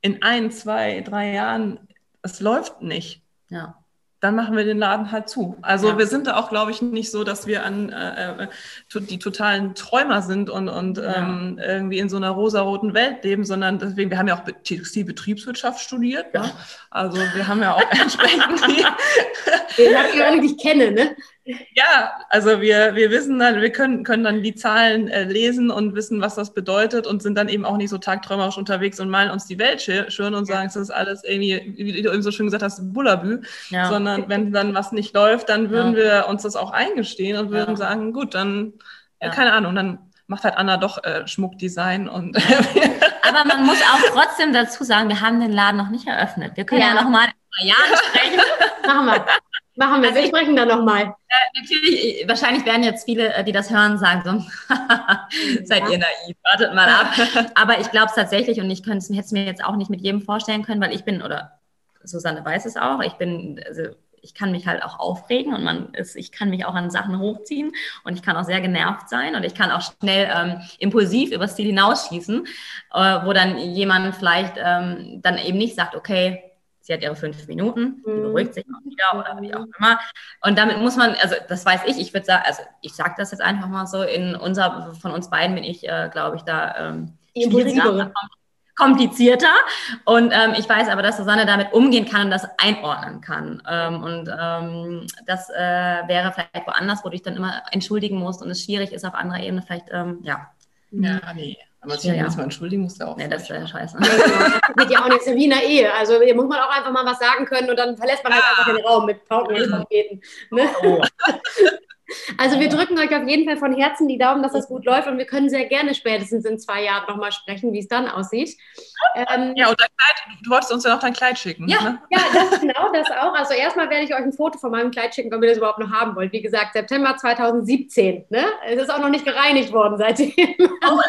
in ein, zwei, drei Jahren, es läuft nicht, ja dann machen wir den Laden halt zu. Also ja. wir sind da auch, glaube ich, nicht so, dass wir an äh, äh die totalen Träumer sind und, und ja. ähm, irgendwie in so einer rosaroten Welt leben, sondern deswegen, wir haben ja auch Textilbetriebswirtschaft studiert. Ja. Ne? Also wir haben ja auch entsprechend die. Den ich ja eigentlich kenne, ne? Ja, also wir, wir wissen dann, wir können, können dann die Zahlen äh, lesen und wissen, was das bedeutet und sind dann eben auch nicht so tagträumerisch unterwegs und malen uns die Welt schön und sagen, es ist alles irgendwie, wie du eben so schön gesagt hast, Bullabü, ja. sondern wenn dann was nicht läuft, dann würden ja. wir uns das auch eingestehen und würden ja. sagen, gut, dann, keine Ahnung, dann macht halt Anna doch äh, Schmuckdesign und. Aber man muss auch trotzdem dazu sagen, wir haben den Laden noch nicht eröffnet. Wir können ja, ja noch mal in zwei Jahren sprechen. Machen wir. Machen wir, also, wir sprechen da nochmal. Äh, natürlich, wahrscheinlich werden jetzt viele, äh, die das hören, sagen so, seid ihr naiv, wartet mal ab. Aber ich glaube es tatsächlich und ich könnte es mir jetzt auch nicht mit jedem vorstellen können, weil ich bin, oder Susanne weiß es auch, ich bin, also ich kann mich halt auch aufregen und man ist, ich kann mich auch an Sachen hochziehen und ich kann auch sehr genervt sein und ich kann auch schnell ähm, impulsiv übers Ziel hinausschießen, äh, wo dann jemand vielleicht ähm, dann eben nicht sagt, okay, sie hat ihre fünf Minuten, die mhm. beruhigt sich auch wieder oder wie auch immer. Und damit muss man, also das weiß ich, ich würde sagen, also ich sage das jetzt einfach mal so, in unser, von uns beiden bin ich, äh, glaube ich, da ähm, schwieriger, komplizierter. Und ähm, ich weiß aber, dass Susanne damit umgehen kann und das einordnen kann. Ähm, und ähm, das äh, wäre vielleicht woanders, wo du dich dann immer entschuldigen musst und es schwierig ist auf anderer Ebene, vielleicht, ähm, ja. Ja, nee. Aber sich ja. mal entschuldigen muss ja auch. Nee, das ist ja scheiße. Ja. Das geht ja auch nicht so wie in der Ehe. Also hier muss man auch einfach mal was sagen können und dann verlässt man halt ah. einfach den Raum mit Pauken und Trompeten. Ne? Oh. Also wir drücken euch auf jeden Fall von Herzen die Daumen, dass das gut läuft und wir können sehr gerne spätestens in zwei Jahren nochmal sprechen, wie es dann aussieht. Ähm, ja, und dein Kleid, du wolltest uns ja noch dein Kleid schicken. Ja, ne? ja das, genau, das auch. Also erstmal werde ich euch ein Foto von meinem Kleid schicken, wenn ihr das überhaupt noch haben wollt. Wie gesagt, September 2017. Ne? Es ist auch noch nicht gereinigt worden seitdem. Oh,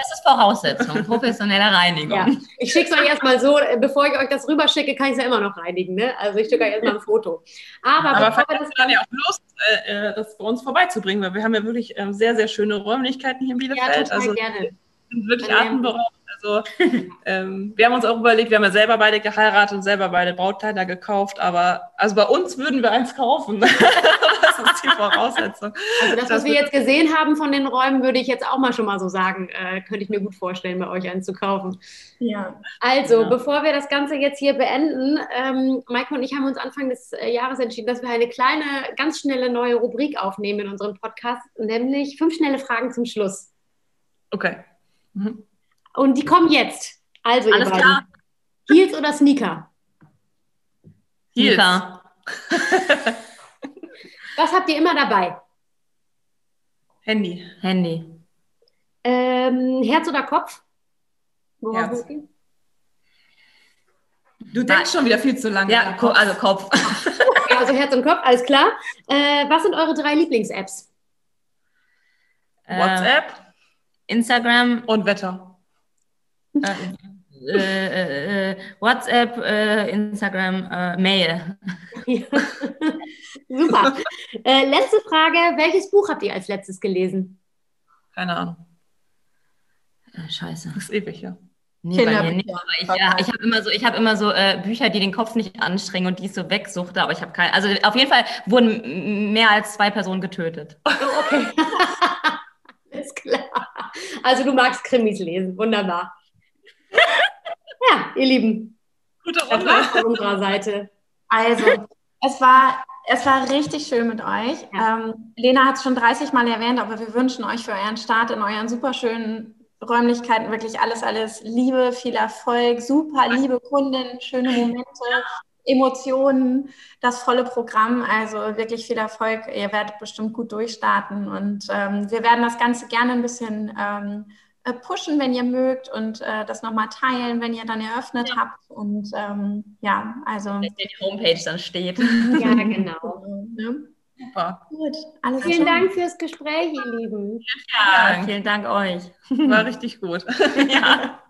das ist Voraussetzung, professionelle Reinigung. Ja. Ich schicke es euch erstmal so, bevor ich euch das rüberschicke, kann ich es ja immer noch reinigen. Ne? Also ich schicke euch erstmal ein Foto. Aber, Aber vielleicht hast du dann ja auch Lust, äh, äh, das bei uns vorbeizubringen, weil wir haben ja wirklich äh, sehr, sehr schöne Räumlichkeiten hier in Bielefeld. Ja, total also, gerne. sind wirklich atemberaubend. Also ähm, wir haben uns auch überlegt, wir haben ja selber beide geheiratet und selber beide Brautkleider gekauft, aber also bei uns würden wir eins kaufen. das ist die Voraussetzung. Also das, was wir jetzt gesehen haben von den Räumen, würde ich jetzt auch mal schon mal so sagen, äh, könnte ich mir gut vorstellen, bei euch eins zu kaufen. Ja. Also, ja. bevor wir das Ganze jetzt hier beenden, ähm, Maike und ich haben uns Anfang des äh, Jahres entschieden, dass wir eine kleine, ganz schnelle neue Rubrik aufnehmen in unserem Podcast, nämlich fünf schnelle Fragen zum Schluss. Okay. Mhm. Und die kommen jetzt. Also, Alles klar. Heels oder Sneaker? Heels. Sneaker. Was habt ihr immer dabei? Handy. Handy. Ähm, Herz oder Kopf? Herz. Du denkst schon wieder viel zu lange. Ja, Kopf. also Kopf. okay, also Herz und Kopf, alles klar. Äh, was sind eure drei Lieblings-Apps? WhatsApp, Instagram und Wetter. Äh, äh, äh, WhatsApp, äh, Instagram, äh, Mail. Ja. Super. letzte Frage: Welches Buch habt ihr als letztes gelesen? Keine Ahnung. scheiße. Das ist ewig, ja. Nee, bei mir nicht, aber ich, ja, ich habe immer so, ich habe immer so äh, Bücher, die den Kopf nicht anstrengen und die ich so wegsuchte, aber ich habe keine. Also auf jeden Fall wurden mehr als zwei Personen getötet. Oh, okay. Ist klar. Also du magst Krimis lesen, wunderbar. ja, ihr Lieben. Gute Runde. von unserer Seite. Also, es war es war richtig schön mit euch. Ja. Ähm, Lena hat es schon 30 Mal erwähnt, aber wir wünschen euch für euren Start in euren superschönen Räumlichkeiten wirklich alles, alles Liebe, viel Erfolg, super liebe Kunden, schöne Momente, Emotionen, das volle Programm. Also wirklich viel Erfolg. Ihr werdet bestimmt gut durchstarten und ähm, wir werden das Ganze gerne ein bisschen ähm, äh, pushen, wenn ihr mögt und äh, das nochmal teilen, wenn ihr dann eröffnet ja. habt. Und ähm, ja, also. Dass die Homepage dann steht. Ja, genau. ne? Super. Gut, alles Vielen klar. Dank fürs Gespräch, ihr Lieben. Ja, vielen Dank euch. War richtig gut. ja.